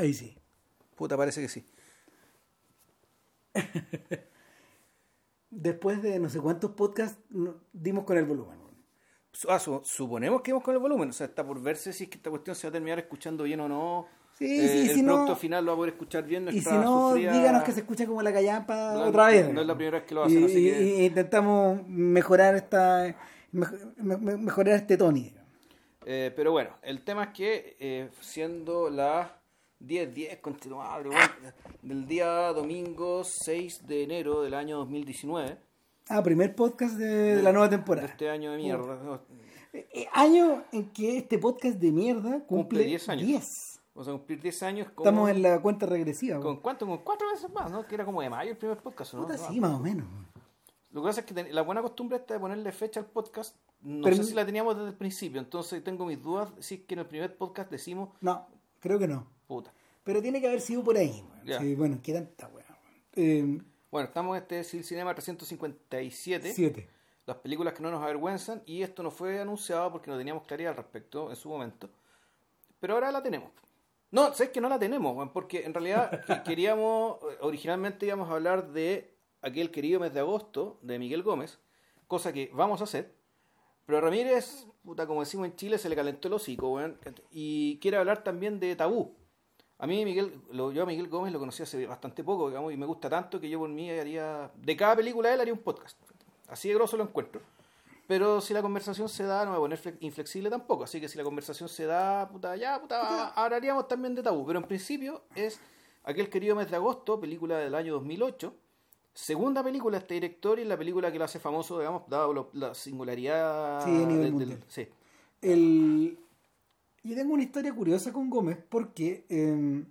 Ahí sí. Puta, parece que sí. Después de no sé cuántos podcasts dimos con el volumen. ah, su- suponemos que vamos con el volumen. O sea, está por verse si es que esta cuestión se va a terminar escuchando bien o no. Sí, Eh, sí, el si no- producto final lo va a poder escuchar bien. Y si no, sufrida- díganos que se escucha como la callampa No, otra vez. no es la primera vez que lo hacen, Y, así que- y- y intentamos mejorar esta mej- me- me- mejorar este Tony. Eh, pero bueno, el tema es que eh, siendo las 10-10, continuable, bueno, del día domingo 6 de enero del año 2019, Ah, primer podcast de, de la nueva de temporada. este año de mierda. no, Eh, año en que este podcast de mierda cumple, Cumple 10 años. 10. Vamos a cumplir 10 años con, Estamos en la cuenta regresiva. ¿Con cuánto? Con cuatro veces más, ¿no? Que era como de mayo el primer podcast, ¿no? Puta, No, sí, más o menos. Lo que pasa es que la buena costumbre esta de ponerle fecha al podcast, no Pero- sé si la teníamos desde el principio, entonces tengo mis dudas si es que en el primer podcast decimos, No, creo que no. Puta. Pero tiene que haber sido por ahí. weón. Ya. Sí, bueno, qué tanta weá. weón. Eh, Bueno, estamos en este Sil Cinema 357. siete. las películas que no nos avergüenzan y esto no fue anunciado porque no teníamos claridad al respecto en su momento pero ahora la tenemos no, sabes que no la tenemos weón, porque en realidad que- queríamos eh, originalmente íbamos a hablar de aquel querido mes de agosto de Miguel Gómez cosa que vamos a hacer pero Ramírez, puta, como decimos en Chile, se le calentó el hocico, weón, y quiere hablar también de Tabú. A mí Miguel, lo, yo a Miguel Gómez lo conocí hace bastante poco, digamos, y me gusta tanto que yo por mí haría, de cada película de él haría un podcast. Así de grosso lo encuentro. Pero si la conversación se da, no me voy a poner fle- inflexible tampoco. Así que si la conversación se da, puta, ya, puta, hablaríamos también de tabú. Pero en principio es aquel querido mes de agosto, película del año 2008. Segunda película de este director y la película que lo hace famoso, digamos, dado la singularidad Sí, a nivel del- del- sí. El... Yo tengo una historia curiosa con Gómez porque eh,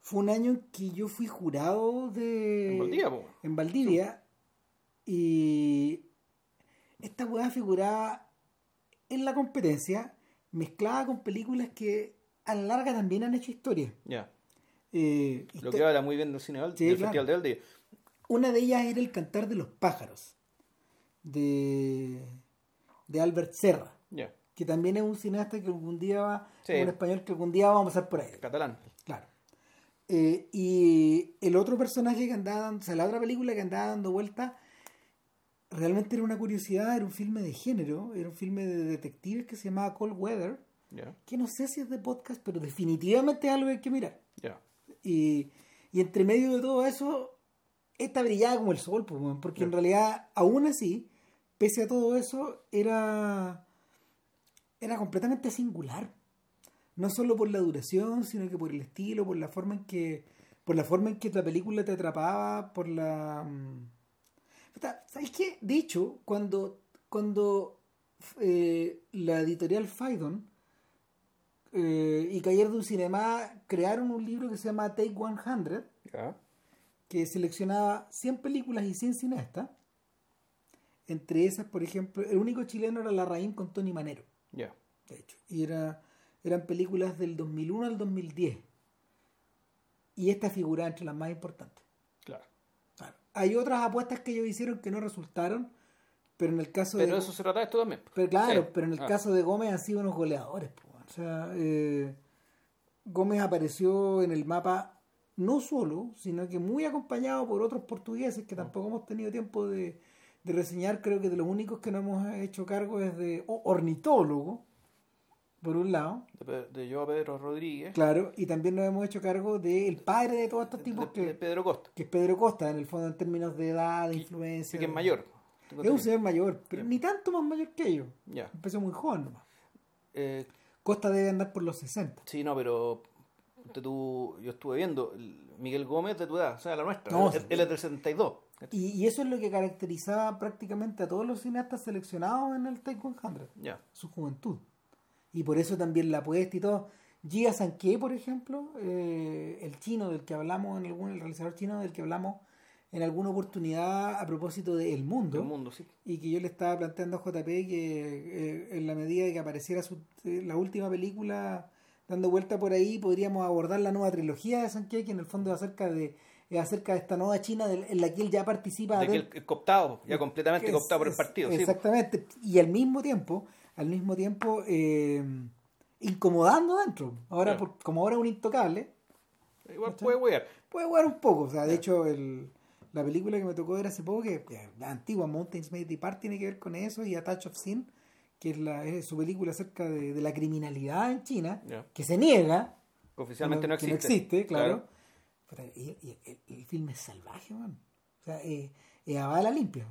fue un año en que yo fui jurado de... En Valdivia, po. en Valdivia y esta weá figuraba en la competencia mezclada con películas que a la larga también han hecho historia. Ya. Eh, Lo histo- que habla muy bien del cine Sí, del claro. Festival de Valdivia. Una de ellas era El cantar de los pájaros de, de Albert Serra, Ya. Que también es un cineasta que algún día va, Sí. un español que algún día vamos a pasar por ahí. Catalán. Claro. Eh, y el otro personaje que andaba dando, o sea, la otra película que andaba dando vuelta, realmente era una curiosidad, era un filme de género, era un filme de detectives que se llamaba Cold Weather, que no sé si es de podcast, pero definitivamente es algo que hay que mirar. Ya. Y, y entre medio de todo eso, esta brillaba como el sol, pues, porque en realidad, aún así, pese a todo eso, era, era completamente singular. No solo por la duración, sino que por el estilo, por la forma en que, por la forma en que la película te atrapaba, por la mm, ¿Sabes qué? De hecho, cuando, cuando eh, la editorial Faidon eh, y Cayer de un Cinema crearon un libro que se llama Take 100, Ya. que seleccionaba 100 películas y 100 cineastas. Entre esas, por ejemplo, el único chileno era La Raín con Tony Manero, Ya. de hecho. Y era, eran películas del 2001 al 2010. Y esta figuraba entre las más importantes. Claro. Claro. Hay otras apuestas que ellos hicieron que no resultaron, pero en el caso Pero de... de eso se trata esto también. Pero claro, Sí. pero en el Ah. caso de Gómez han sido unos goleadores. po. O sea, eh, Gómez apareció en el mapa no solo, sino que muy acompañado por otros portugueses que tampoco hemos tenido tiempo de, de reseñar. Creo que de los únicos que no hemos hecho cargo es de ornitólogo, por un lado, De, de Joao Pedro Rodríguez. claro, y también nos hemos hecho cargo del padre de todos estos tipos de, de que, Pedro Costa. que es Pedro Costa, en el fondo en términos de edad, de influencia. que es de- mayor. Es un señor mayor, pero ni tanto más mayor que ellos. Ya. Empezó muy joven nomás. Eh, Costa debe andar por los 60. sí, no, pero tú, yo estuve viendo, el Miguel Gómez de tu edad, o sea, la nuestra. No, él, sí. él es del 72. Y, y eso es lo que caracterizaba prácticamente a todos los cineastas seleccionados en el Take 100, Ya. su juventud. Y por eso también la apuesta y todo. Gia Sanqué, por ejemplo, eh, el chino del que hablamos en algún, el realizador chino del que hablamos en alguna oportunidad a propósito de El Mundo. Del mundo, sí. y que yo le estaba planteando a JP que eh, en la medida de que apareciera su- eh, la última película dando vuelta por ahí podríamos abordar la nueva trilogía de Sankey que en el fondo es acerca de acerca de esta nueva China en la que él ya participa De que del- el cooptado, ya completamente es- cooptado por el es- partido. sí. exactamente y al mismo tiempo al mismo tiempo eh, incomodando dentro ahora Claro. por- como ahora un intocable Igual puede wear. Puede wear un poco. O sea, de hecho, el, la película que me tocó ver hace poco, que, la antigua Mountains May Depart, tiene que ver con eso, y A Touch of Sin, que es, la, es su película acerca de, de la criminalidad en China, que se niega. Oficialmente no que no existe. existe, claro. Puta, Y, y el, el filme es salvaje, man. O sea, eh, es a bala limpia.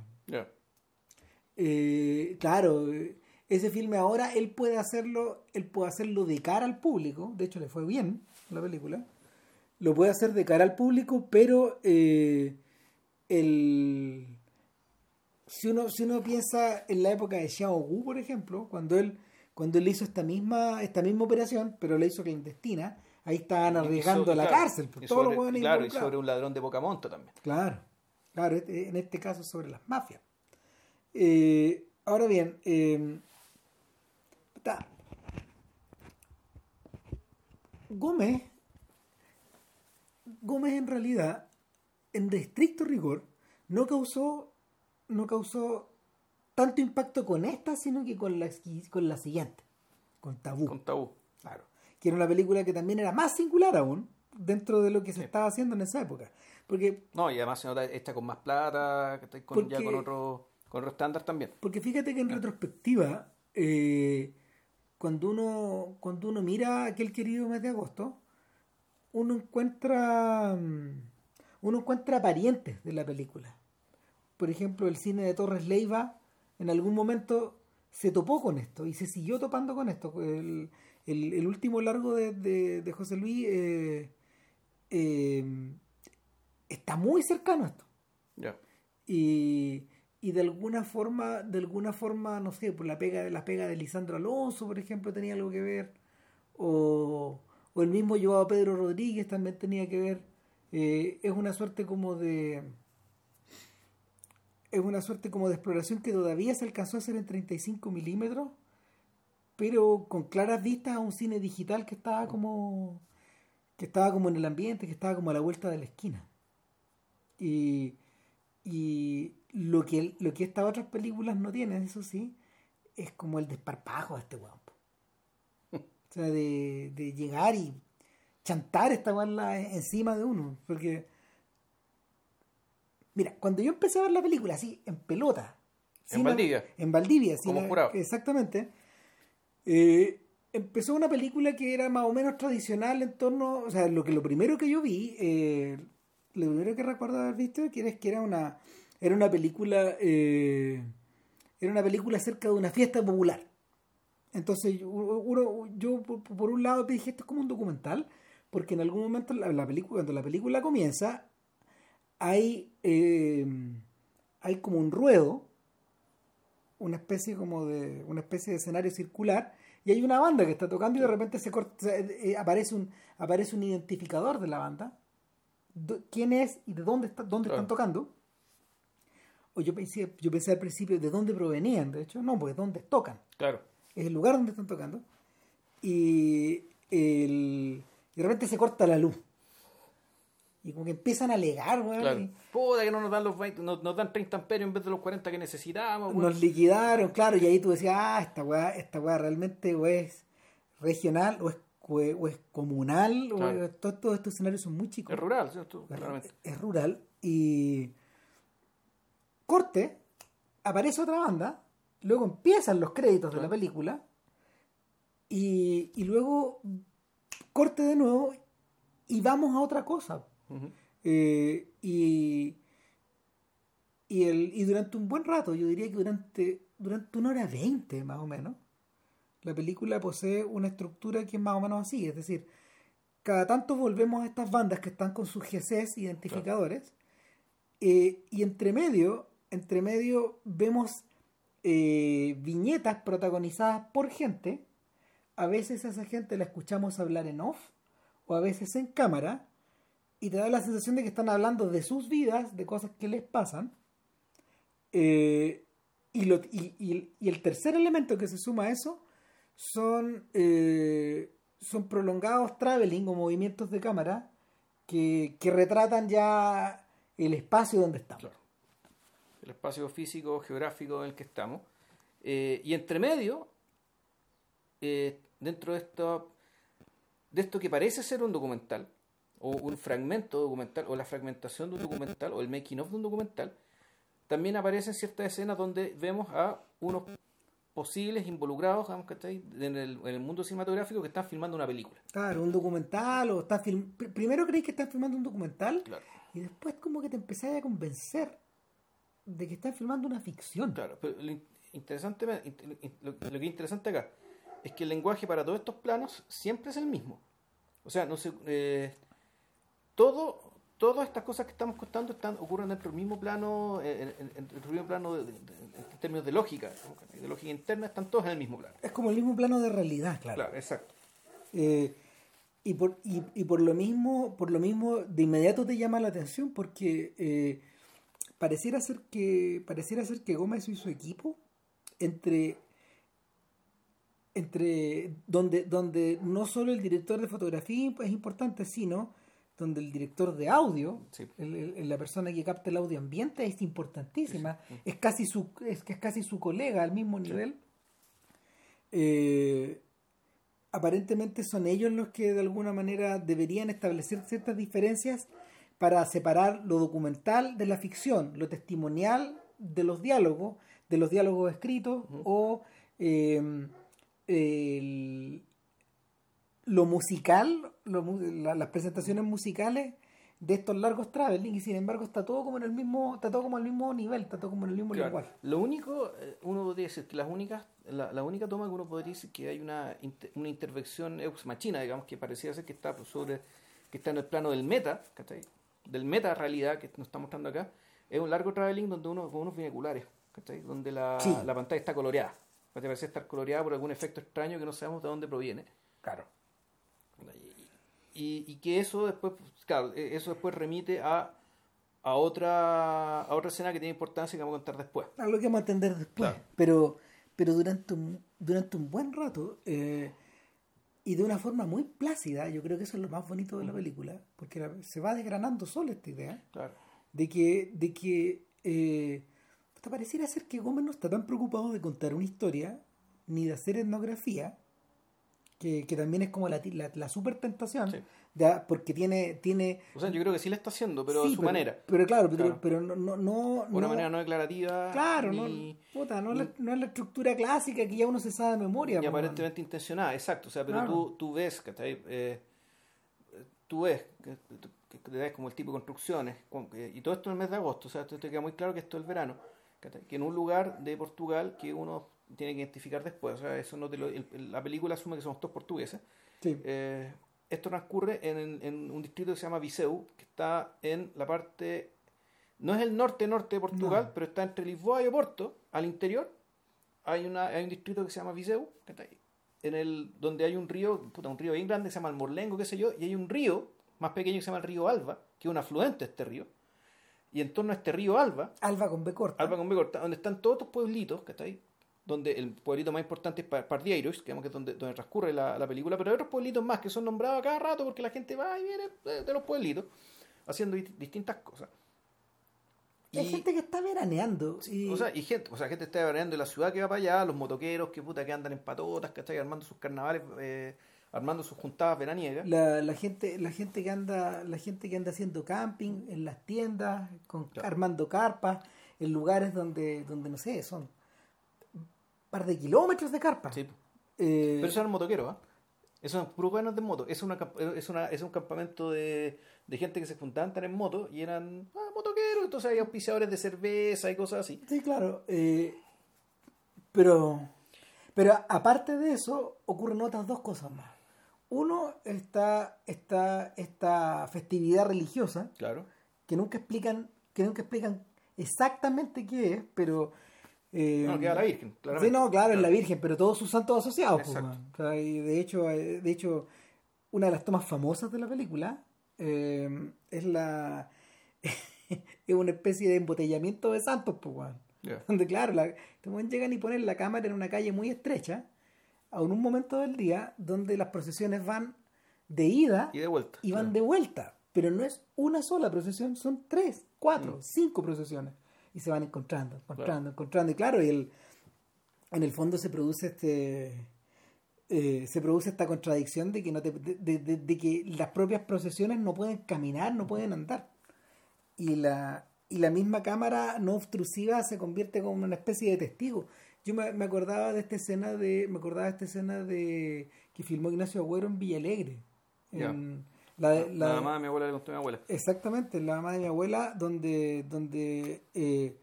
Eh, claro, eh, ese filme ahora él puede hacerlo, él puede hacerlo de cara al público, de hecho le fue bien la película, lo puede hacer de cara al público, pero eh, el, si uno, si uno piensa en la época de Xiao Gu, por ejemplo, cuando él, cuando él hizo esta misma, esta misma operación, pero la hizo clandestina, ahí estaban arriesgando la claro, cárcel, por todos los sobre- hueones Claro, y sobre un ladrón de poca monta también. Claro, claro, este- en este caso sobre las mafias. Eh, ahora bien, eh, puta, Gómez, Gómez en realidad, en estricto rigor, no causó, no causó tanto impacto con esta, sino que con la, con la siguiente, con Tabú. Con tabú. Que era una película que también era más singular aún dentro de lo que se estaba haciendo en esa época. Porque No, y además se nota esta con más plata, que con, ya con otro, con otro estándar también. Porque fíjate que en retrospectiva, eh, cuando uno cuando uno mira aquel querido mes de agosto, uno encuentra mm, uno encuentra parientes de la película. Por ejemplo, el cine de Torres Leiva en algún momento se topó con esto y se siguió topando con esto. El, el- el último largo de, de- de José Luis eh, eh, está muy cercano a esto. Y, y de alguna forma, de alguna forma, no sé, por la pega de la pega de Lisandro Alonso, por ejemplo, tenía algo que ver, o, o el mismo Joao Pedro Rodríguez también tenía que ver. Eh, es una suerte como de es una suerte como de exploración que todavía se alcanzó a hacer en 35 milímetros, pero con claras vistas a un cine digital que estaba como que estaba como en el ambiente, que estaba como a la vuelta de la esquina. Y, y lo que lo que estas otras películas no tienen, eso sí, es como el desparpajo de este weón. po. O sea, de, de llegar y chantar esta weón la- encima de uno. Porque, mira, cuando yo empecé a ver la película así, en pelota. En Valdivia. En Valdivia, sin Como haber- jurado. Exactamente. Eh, empezó una película que era más o menos tradicional en torno, o sea, lo que lo primero que yo vi, eh, lo primero que recuerdo haber visto, que era, que era una, era una película, eh, era una película acerca de una fiesta popular. Entonces, yo- por, un lado dije, esto es como un documental, porque en algún momento la, la película, cuando la película comienza, hay, eh, hay como un ruedo, una especie como de, una especie de escenario circular, y hay una banda que está tocando y de repente se corta, se- eh, aparece un, aparece un identificador de la banda, do- quién es y de dónde está, dónde Claro. están tocando. O yo pensé, yo pensé al principio de dónde provenían, de hecho, no, pues de dónde tocan Claro. es el lugar donde están tocando y, el, y de repente se corta la luz y como que empiezan a alegar weón, Claro. y Puta que no nos dan los 20, nos, nos dan 30 amperios en vez de los 40 que necesitamos. weón. nos liquidaron claro y ahí tú decías ah esta weá esta weá realmente o es regional o es, o es, comunal Claro. o es- todos, todos estos escenarios son muy chicos Es rural, ¿cierto? Es- es rural y corte aparece otra banda luego empiezan los créditos de la película y, y luego corte de nuevo y vamos a otra cosa Eh, y y, el, y durante un buen rato yo diría que durante durante una hora veinte más o menos la película posee una estructura que es más o menos así es decir cada tanto volvemos a estas bandas que están con sus GCs identificadores eh, y entre medio entre medio vemos eh, viñetas protagonizadas por gente. A veces a esa gente la escuchamos hablar en off o a veces en cámara y te da la sensación de que están hablando de sus vidas, de cosas que les pasan. Eh, y, el tercer elemento que se suma a eso son, eh, son prolongados traveling o movimientos de cámara que, que retratan ya el espacio donde estamos. El espacio físico, geográfico en el que estamos. Eh, y entre medio, dentro de esto, de esto que parece ser un documental, o un fragmento documental, o la fragmentación de un documental, o el making of de un documental, también aparecen ciertas escenas donde vemos a unos posibles involucrados en el, en el mundo cinematográfico que están filmando una película. Claro, un documental, o está film... primero creéis que están filmando un documental, y después como que te empezáis a convencer de que están filmando una ficción. Claro, pero lo interesante, lo, que es interesante acá es que el lenguaje para todos estos planos siempre es el mismo. O sea, no sé, eh, todo, todas estas cosas que estamos contando están, ocurren dentro del mismo plano, eh, en, el mismo plano de, en términos de lógica, de lógica interna, están todos en el mismo plano. Es como el mismo plano de realidad, claro. Claro, exacto. Eh, y por, y, y, por lo mismo, por lo mismo, de inmediato te llama la atención porque pareciera ser que pareciera ser que Gómez y su equipo entre entre donde donde no solo el director de fotografía es importante sino donde el director de audio la persona que capta el audio ambiente es importantísima es casi su es que es casi su colega al mismo nivel. Eh, aparentemente son ellos los que de alguna manera deberían establecer ciertas diferencias para separar lo documental de la ficción, lo testimonial de los diálogos, de los diálogos escritos o em, lo musical, las presentaciones musicales de estos largos traveling y sin embargo está todo como en el mismo está todo como al mismo nivel está todo como en el mismo lenguaje lo único eh, uno podría decir que las únicas la, única toma que uno podría decir que hay una, una intervención ex machina digamos que parecía ser que está sobre que está en el plano del meta del meta realidad que nos está mostrando acá, es un largo traveling donde uno con unos binoculares, donde la, la, pantalla está coloreada. Parece estar coloreada por algún efecto extraño que no sabemos de dónde proviene. Claro. Y, y que eso después, claro, e, eso después remite a, a otra a otra escena que tiene importancia que vamos a contar después. A lo que vamos a entender después. Pero, pero durante un, durante un buen rato, eh, y de una forma muy plácida, yo creo que eso es lo más bonito de la película, porque se va desgranando solo esta idea de que, de que eh, pareciera ser que Gómez no está tan preocupado de contar una historia ni de hacer etnografía, que, también es como la, la, super tentación, porque tiene, tiene... O sea, yo creo que sí la está haciendo, pero de su manera. Pero claro, pero, no, no, no... Una manera no declarativa. Claro, no, puta, no, es la, estructura clásica que ya uno se sabe de memoria. Y aparentemente intencionada, exacto. O sea, pero tú, tú ves, que eh, tú ves que, que, ves como el tipo de construcciones, y todo esto en el mes de agosto, o sea, te queda muy claro que esto es el verano, que en un lugar de Portugal que uno tiene que identificar después. O sea, eso no te lo, la película asume que somos todos portugueses. Eh, esto transcurre en, en, un distrito que se llama Viseu, que está en la parte. No es el norte-norte de Portugal, pero está entre Lisboa y Oporto, al interior. Hay, una, hay un distrito que se llama Viseu, que está ahí, en el, donde hay un río, puta, un río bien grande que se llama el Morlengo, qué sé yo, y hay un río más pequeño que se llama el río Alba, que es un afluente de este río. Y en torno a este río Alba. Alba con B corta. Alba con B corta, donde están todos estos pueblitos, que está ahí, donde el pueblito más importante es Pardieiros, que es donde, donde transcurre la, la, película, pero hay otros pueblitos más que son nombrados a cada rato porque la gente va y viene de, los pueblitos haciendo distintas cosas. hay gente que está veraneando. O sea, y gente, o sea, gente está veraneando en la ciudad que va para allá, los motoqueros que puta que andan en patotas, que están armando sus carnavales, eh, armando sus juntadas veraniegas. La, la, gente, la gente que anda, la gente que anda haciendo camping en las tiendas, con, armando carpas, en lugares donde, donde no sé, son par de kilómetros de carpa. Sí. Eh, Pero eso eran motoqueros, ¿ah? Eso son puros de moto. Es, una, es, una, es un campamento de, de gente que se juntaban en moto y eran ah, motoqueros. Entonces había auspiciadores de cerveza y cosas así. Sí, claro. Eh, pero, pero aparte de eso, ocurren otras dos cosas más. Uno, está esta, esta festividad religiosa. Claro. Que nunca explican, que nunca explican exactamente qué es, pero eh, no, queda la Virgen, claro. Sí, no, claro, es la Virgen, pero todos sus santos asociados. Pues, y de hecho, eh, de hecho, una de las tomas famosas de la película eh, es la es una especie de embotellamiento de santos, pues, donde claro, la, llegan y ponen la cámara en una calle muy estrecha, a un momento del día donde las procesiones van de ida y de vuelta, y van de vuelta, pero no es una sola procesión, son tres, cuatro, mm. cinco procesiones y se van encontrando, encontrando, encontrando. Y claro, y el, en el fondo se produce este eh, se produce esta contradicción de que, no te- de, de- de- de que las propias procesiones no pueden caminar, no pueden andar. Y la, y la misma cámara no obtrusiva se convierte como una especie de testigo. Yo me, me acordaba de esta escena de. Me acordaba de esta escena de que filmó Ignacio Agüero en Villalegre. En la, de- la- La mamá de mi abuela le contó a mi abuela. Exactamente, la mamá de mi abuela, donde, donde eh,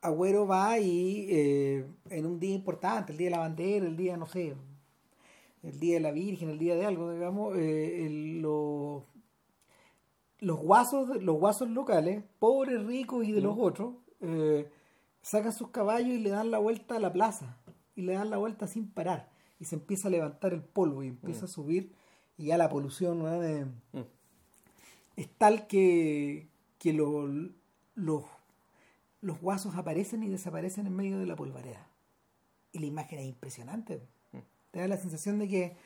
Agüero va y eh, en un día importante, el día de la bandera, el día, no sé, el día de la Virgen, el día de algo, digamos, eh, el- lo- los guasos, los guasos locales, pobres, ricos y de los otros, eh, sacan sus caballos y le dan la vuelta a la plaza, y le dan la vuelta sin parar, y se empieza a levantar el polvo y empieza a subir, y ya la polución ¿no? de- Mm. es tal que, que lo- los, los guasos aparecen y desaparecen en medio de la polvareda. Y la imagen es impresionante. Te da la sensación de que,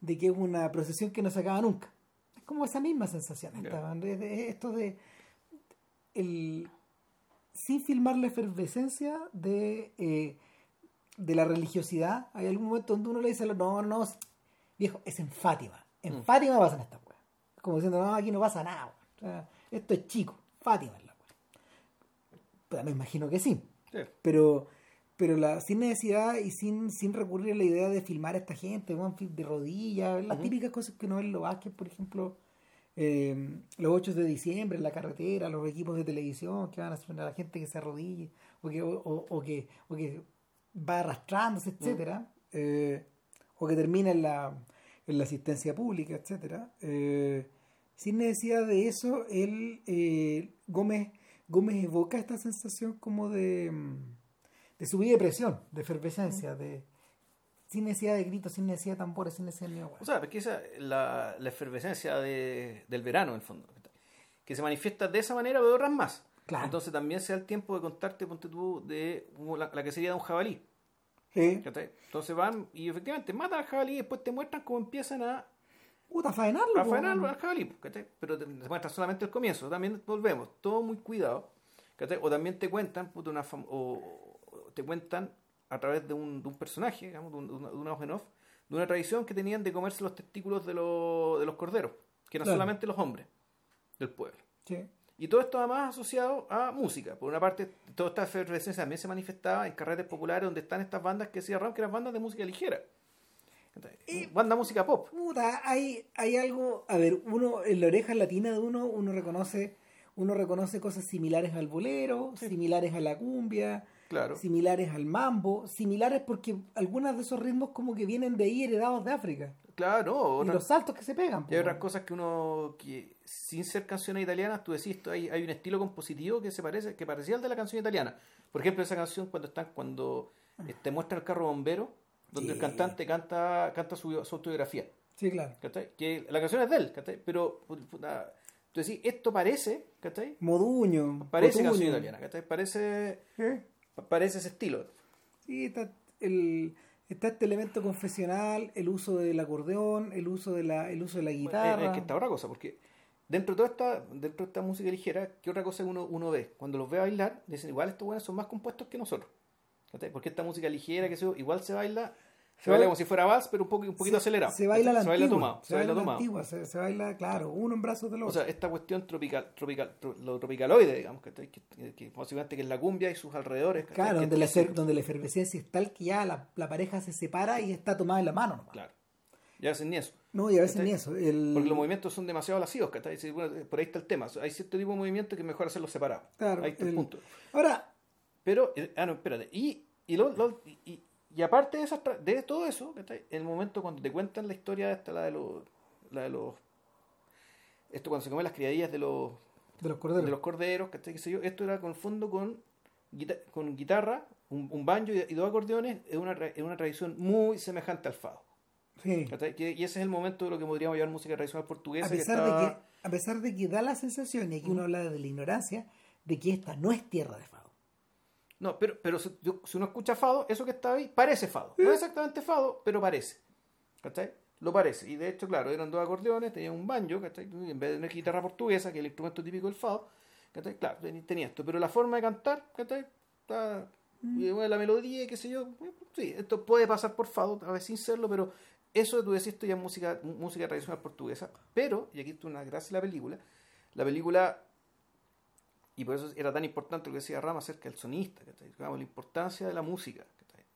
de que es una procesión que no se acaba nunca. Es como esa misma sensación. de- esto de. El, sin filmar la efervescencia de, eh, de la religiosidad, hay algún momento donde uno le dice, no, no, viejo, es en Fátima. En Fátima pasan estas cosas. Como diciendo, no, aquí no pasa nada. O sea, esto es chico. Fátima es la weá. Pero me imagino que sí. Sí. Pero, pero la, sin necesidad y sin, sin recurrir a la idea de filmar a esta gente, de rodillas, las típicas cosas que uno ve en los Vázquez, por ejemplo, eh, los 8 de diciembre en la carretera, los equipos de televisión que van a hacer a la gente que se arrodille o que, o, o- o que, o que va arrastrándose, etcétera, eh, o que termina en la, en la asistencia pública, etcétera. Eh, sin necesidad de eso, él, eh, Gómez, Gómez evoca esta sensación como de, mm, de subida de presión, de efervescencia, de sin necesidad de gritos, sin necesidad de tambores, sin necesidad de ni O sea, porque esa la, la efervescencia de- del verano, en el fondo, que se manifiesta de esa manera o de otras más. Claro. Entonces también se da el tiempo de contarte, ponte tú, de la, la que sería de un jabalí. Sí. Entonces van y efectivamente matan al jabalí y después te muestran cómo empiezan a, Puta, a faenarlo. a po, faenar weón. al jabalí. Pero te, muestran solamente el comienzo. También volvemos, todo muy cuidado. O también te cuentan, puta, una fam- o, te cuentan a través de un, de un personaje, digamos, de, un, de una, de una voz en off, de una tradición que tenían de comerse los testículos de, los de los corderos, que eran Claro. solamente los hombres del pueblo. Sí. Y todo esto además asociado a música. Por una parte, toda esta efervescencia también se manifestaba en carretes populares donde están estas bandas que decía Ram, que eran bandas de música ligera. Y banda música pop. Puta, hay, hay algo, a ver, uno en la oreja latina de uno, uno reconoce, uno reconoce cosas similares al bolero, similares a la cumbia, Claro. similares al mambo, similares porque algunos de esos ritmos como que vienen de ahí heredados de África. Claro, no, Y los saltos que se pegan. y hay po. otras cosas que uno, que sin ser canciones italianas, tú decís, esto, hay, hay un estilo compositivo que se parece, que parecía al de la canción italiana. Por ejemplo, esa canción cuando están, cuando eh, te muestra el carro bombero, donde el Sí. cantante canta, canta su, su autobiografía. Sí, claro. ¿cachai? Que la canción es de él, ¿cachai? Pero puta, tú decís, esto parece, ¿cachai? Moduño. Parece Cotuño. canción italiana, ¿cachai? Parece, ¿Eh? parece ese estilo. Sí, está, el, está este elemento confesional, el uso del acordeón, el uso de la, el uso de la guitarra. es que está otra cosa, porque dentro de toda esta, dentro de esta música ligera, ¿qué otra cosa uno, uno ve? Cuando los ve bailar, dicen, igual estos buenos son más compuestos que nosotros. Porque esta música ligera, que se, igual se baila, se baila como si fuera vals, pero un, poco, un poquito se, acelerado. Se baila la se baila antigua. tomado. Se baila la tomado. antigua, se, se baila, claro, uno en brazos del O otro. sea, esta cuestión tropical, tropical, tro- lo tropicaloide, digamos, que, que, que que es la cumbia y sus alrededores. claro, donde la, donde la efervescencia es tal que ya la, la pareja se separa y está tomada en la mano. nomás. Claro. Ya hacen ni eso. No, y a veces ni eso. El, Porque los movimientos son demasiado lascivos, bueno, por ahí está el tema. Hay cierto tipo de movimientos que es mejor hacerlos separados. Claro, ahí está el, el- punto. Ahora, Pero, eh, ah, no, espérate. Y, y, lo- lo- y, y- aparte de, esas de todo eso. En el momento cuando te cuentan la historia esta, la de los... La de los esto cuando se comen las criadillas de los, de los corderos. de los corderos. Qué sé yo, esto era con fondo con, guita- con guitarra, un, un banjo y, y dos acordeones, es una, es una tradición muy semejante al fado. Sí. y ese es el momento de lo que podríamos llamar música tradicional portuguesa. A que pesar, estaba- de que, a pesar de que da la sensación, y aquí uno habla de la ignorancia, de que esta no es tierra de fado. No, pero, pero si, uno escucha fado, eso que está ahí parece fado. No es exactamente fado, pero parece. ¿Cachai? Lo parece. Y de hecho, claro, eran dos acordeones, tenía un banjo, ¿cachai? En vez de una guitarra portuguesa, que es el instrumento típico del fado, ¿cachai? Claro, ten- tenía esto. Pero la forma de cantar, ¿cachai? Está, bueno, la melodía, qué sé yo. eh, Sí, esto puede pasar por fado, a veces sin serlo, pero eso tú decís esto ya es música, música tradicional portuguesa, pero, y aquí está una gracia de la película, la película, y por eso era tan importante lo que decía Rama acerca del sonista, digamos, la importancia de la música,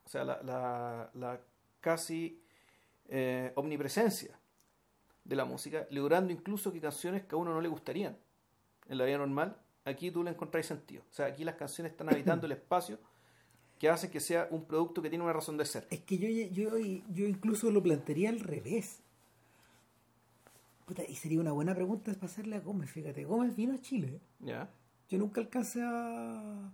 o sea, la, la, la casi eh, omnipresencia de la música, logrando incluso que canciones que a uno no le gustarían en la vida normal, aquí tú le encontrás sentido. O sea, aquí las canciones están habitando el espacio que hace que sea un producto que tiene una razón de ser. Es que yo, yo, yo incluso lo plantearía al revés. Puta, y sería una buena pregunta para hacerle a Gómez, fíjate. Gómez vino a Chile. Ya. Yo nunca alcancé a,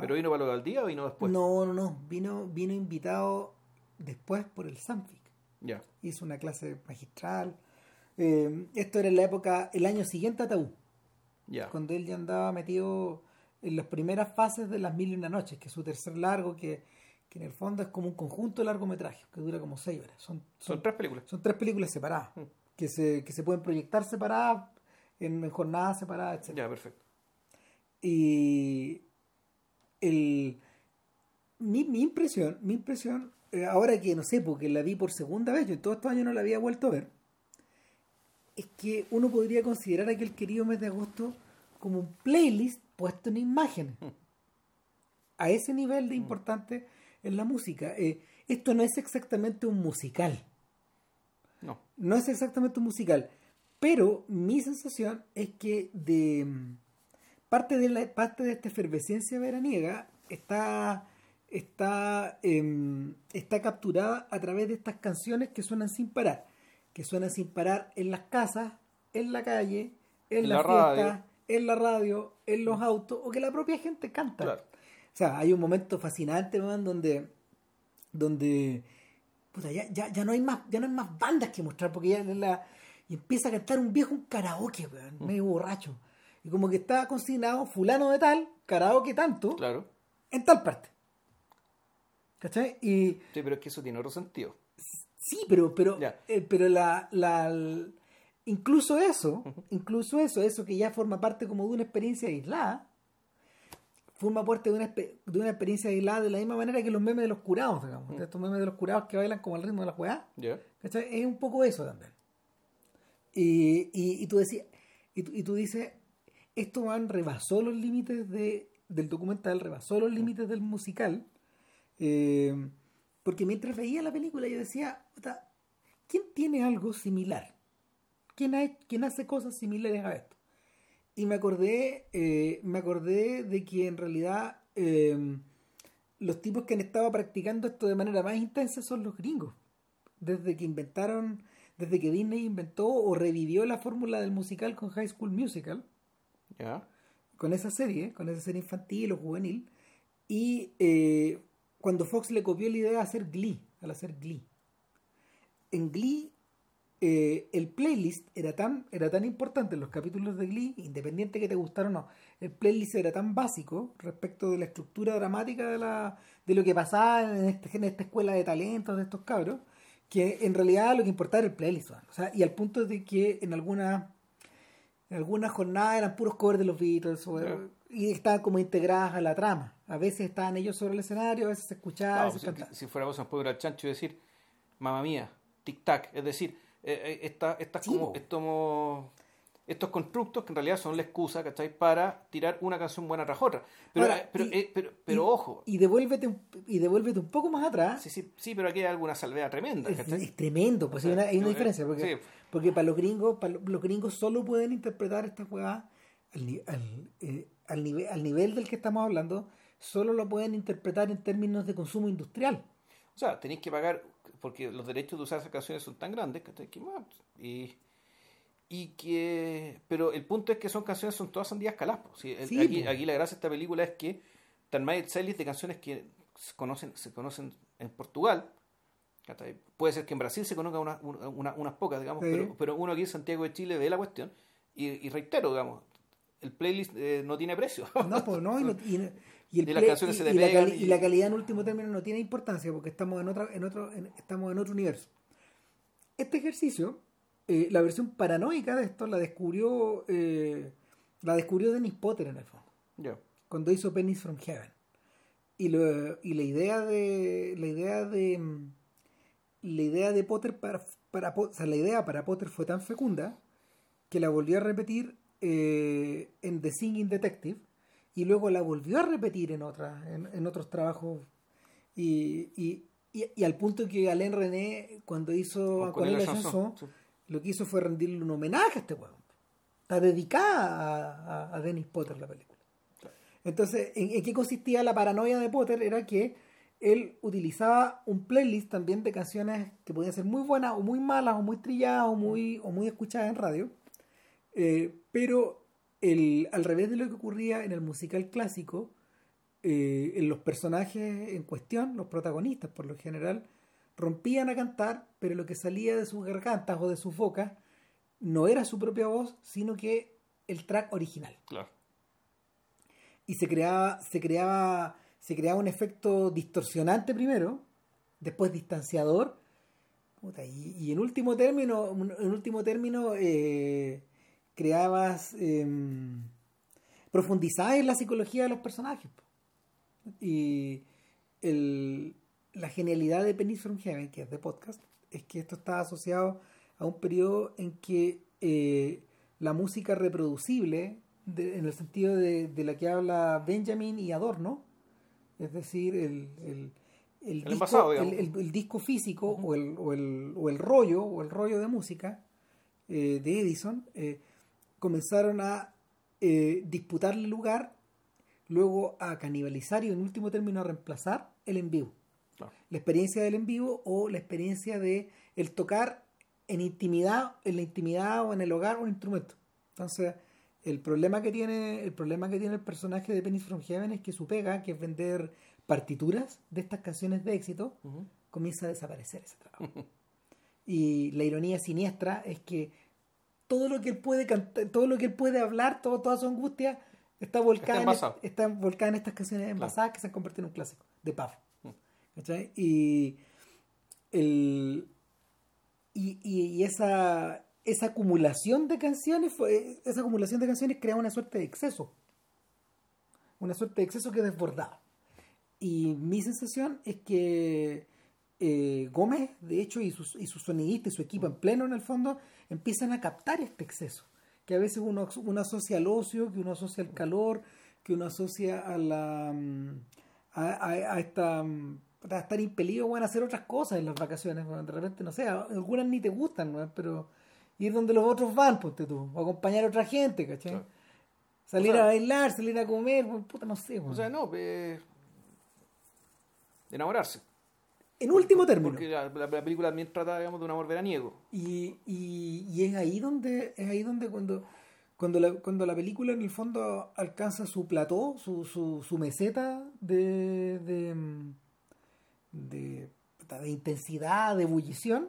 ¿Pero vino para lo del día o vino después? No, no, no. Vino, vino invitado después por el Sanfic. Ya. Hizo una clase magistral. Eh, esto era en la época, el año siguiente a Tabú. Ya. Cuando él ya andaba metido en las primeras fases de Las Mil y Una Noches, que es su tercer largo, que, en el fondo es como un conjunto de largometrajes, que dura como seis horas. Son, son, tres películas. Son tres películas separadas, mm. que, se, que se pueden proyectar separadas, en, jornadas separadas, etc. Ya, perfecto. Y el, mi, mi impresión, mi impresión, eh, ahora que no sé, porque la vi por segunda vez, yo en todos estos años no la había vuelto a ver, es que uno podría considerar aquel querido mes de agosto como un playlist puesto en imágenes. A ese nivel de hmm. importante en la música. Eh, esto no es exactamente un musical. No. No es exactamente un musical. Pero mi sensación es que de parte de la parte de esta efervescencia veraniega está está em, está capturada a través de estas canciones que suenan sin parar que suenan sin parar en las casas en la calle en, la, fiesta en la radio, en los autos, o que la propia gente canta. O sea, hay un momento fascinante, man, donde, donde puta, ya, ya, ya, no hay más, ya no hay más bandas que mostrar, porque ya la, y empieza a cantar un viejo un karaoke, weón, mm. medio borracho. Y como que está consignado fulano de tal, karaoke tanto, claro. en tal parte. ¿Cachai? Y, sí, pero es que eso tiene otro sentido. Sí, pero, pero, eh, pero la, la, Incluso eso, incluso eso, eso que ya forma parte como de una experiencia aislada, forma parte de una, de una experiencia aislada de la misma manera que los memes de los curados, digamos, estos memes de los curados que bailan como al ritmo de la juega. Es un poco eso también. Y, y, tú decías, y, tú, dices, esto van rebasó los límites de, del documental, rebasó los límites del musical, eh, porque mientras veía la película yo decía, ¿quién tiene algo similar? ¿quién, hace cosas similares a esto? Y me acordé, eh, me acordé de que en realidad em, los tipos que han estado practicando esto de manera más intensa son los gringos. Desde que inventaron, desde que Disney inventó o revivió la fórmula del musical con High School Musical. Con esa serie, con esa serie infantil o juvenil. Y eh, cuando Fox le copió la idea de hacer Glee, al hacer Glee. En Glee eh, el playlist era tan, era tan importante en los capítulos de Glee, independiente que te gustara o no, el playlist era tan básico respecto de la estructura dramática de, la, de lo que pasaba en, este, en esta escuela de talentos de estos cabros, que en realidad lo que importaba era el playlist. O sea, y al punto de que en algunas en algunas jornadas eran puros covers de los Beatles y estaban como integradas a la trama. A veces estaban ellos sobre el escenario, a veces se escuchaban. si, si, fuera vos, puede ir al chancho y decir, mamá mía, tic-tac. Es decir, eh, eh estas como, estos, constructos que en realidad son la excusa, ¿cachai? Para tirar una canción buena tras otra. Pero, eh, pero, eh, pero, pero, ojo. Y devuélvete, un, y devuélvete un poco más atrás. Sí, sí, sí, pero aquí hay alguna salvea tremenda. Es, tremendo, pues hay una, hay una diferencia. Porque, porque para los gringos, para los gringos solo pueden interpretar esta jugada al, al, al, nivel, al nivel del que estamos hablando, solo lo pueden interpretar en términos de consumo industrial. O sea, tenéis que pagar porque los derechos de usar esas canciones son tan grandes que, y, y que pero el punto es que son canciones son todas sandías calas ¿sí? aquí, aquí, la gracia de esta película es que tan más de canciones que se conocen se conocen en Portugal puede ser que en Brasil se conozcan unas pocas digamos pero, pero uno aquí en Santiago de Chile ve la cuestión y, reitero digamos el playlist eh, no tiene precio. No pues no y, y, las canciones se y, la calidad en último término no tiene importancia porque estamos en otra en otro estamos en otro universo. Este ejercicio eh, la versión paranoica de esto la descubrió eh, la descubrió Dennis Potter en el fondo cuando hizo Pennies from Heaven. Y, lo, y la idea de la idea de la idea de Potter para, para o sea, la idea para Potter fue tan fecunda que la volvió a repetir eh, en The Singing Detective y luego la volvió a repetir en otras en, en otros trabajos. Y, y, y, al punto que Alain René cuando hizo Con Aquarela Chanson. Lo que hizo fue rendirle un homenaje a este weón. Está dedicada a, a, a Dennis Potter la película. Entonces, ¿en, qué consistía la paranoia de Potter? Era que él utilizaba un playlist también de canciones que podían ser muy buenas o muy malas o muy trilladas o muy, o muy escuchadas en radio, eh, pero el, al revés de lo que ocurría en el musical clásico, eh, en los personajes en cuestión, los protagonistas por lo general, rompían a cantar, pero lo que salía de sus gargantas o de sus bocas no era su propia voz, sino que el track original Claro. y se creaba, se creaba, se creaba un efecto distorsionante primero, después distanciador, puta, y, y en último término, en último término, eh, creabas, eh, profundizabas en la psicología de los personajes. po. Y el, la genialidad de Penny from Heaven, que es de podcast, es que esto está asociado a un periodo en que eh, la música reproducible, de- en el sentido de, de la que habla Benjamin y Adorno, es decir, el, el, el disco, el, el físico o, el, o, el, o el rollo o el rollo de música eh, de Edison, eh, comenzaron a eh, disputarle lugar, luego a canibalizar y en último término a reemplazar el en vivo Claro. la experiencia del en vivo o la experiencia de el tocar en intimidad, en la intimidad o en el hogar un instrumento. Entonces, el problema que tiene, el problema que tiene el personaje de Penny from Heaven es que su pega, que es vender partituras de estas canciones de éxito, comienza a desaparecer ese trabajo. y la ironía siniestra es que todo lo que él puede cantar, todo lo que él puede hablar, todo, toda su angustia está volcada, Está en, está volcada en estas canciones envasadas que se han convertido en un clásico de Puff. Y el y, y- esa esa acumulación de canciones fue esa acumulación de canciones crea una suerte de exceso. Una suerte de exceso que desbordaba y mi sensación es que eh, Gómez de hecho y sus y sus sonidistas y su equipo en pleno en el fondo empiezan a captar este exceso. Que a veces uno, uno asocia al ocio que uno asocia al calor que uno asocia a la mm, a, a- esta mm, estar impelido a hacer otras cosas en las vacaciones de repente no sé algunas ni te gustan ¿no? pero ir donde los otros van ponte tú o acompañar a otra gente ¿cachai? Claro. salir O sea- a bailar salir a comer bueno, puta no sé O sea, no, eh, enamorarse. en último término Porque la, la- la película también trata, digamos, de un amor veraniego. Y, y, y es ahí donde es ahí donde cuando cuando la, cuando la película en el fondo alcanza su plató, su, su, su meseta de, de, de, intensidad, de ebullición,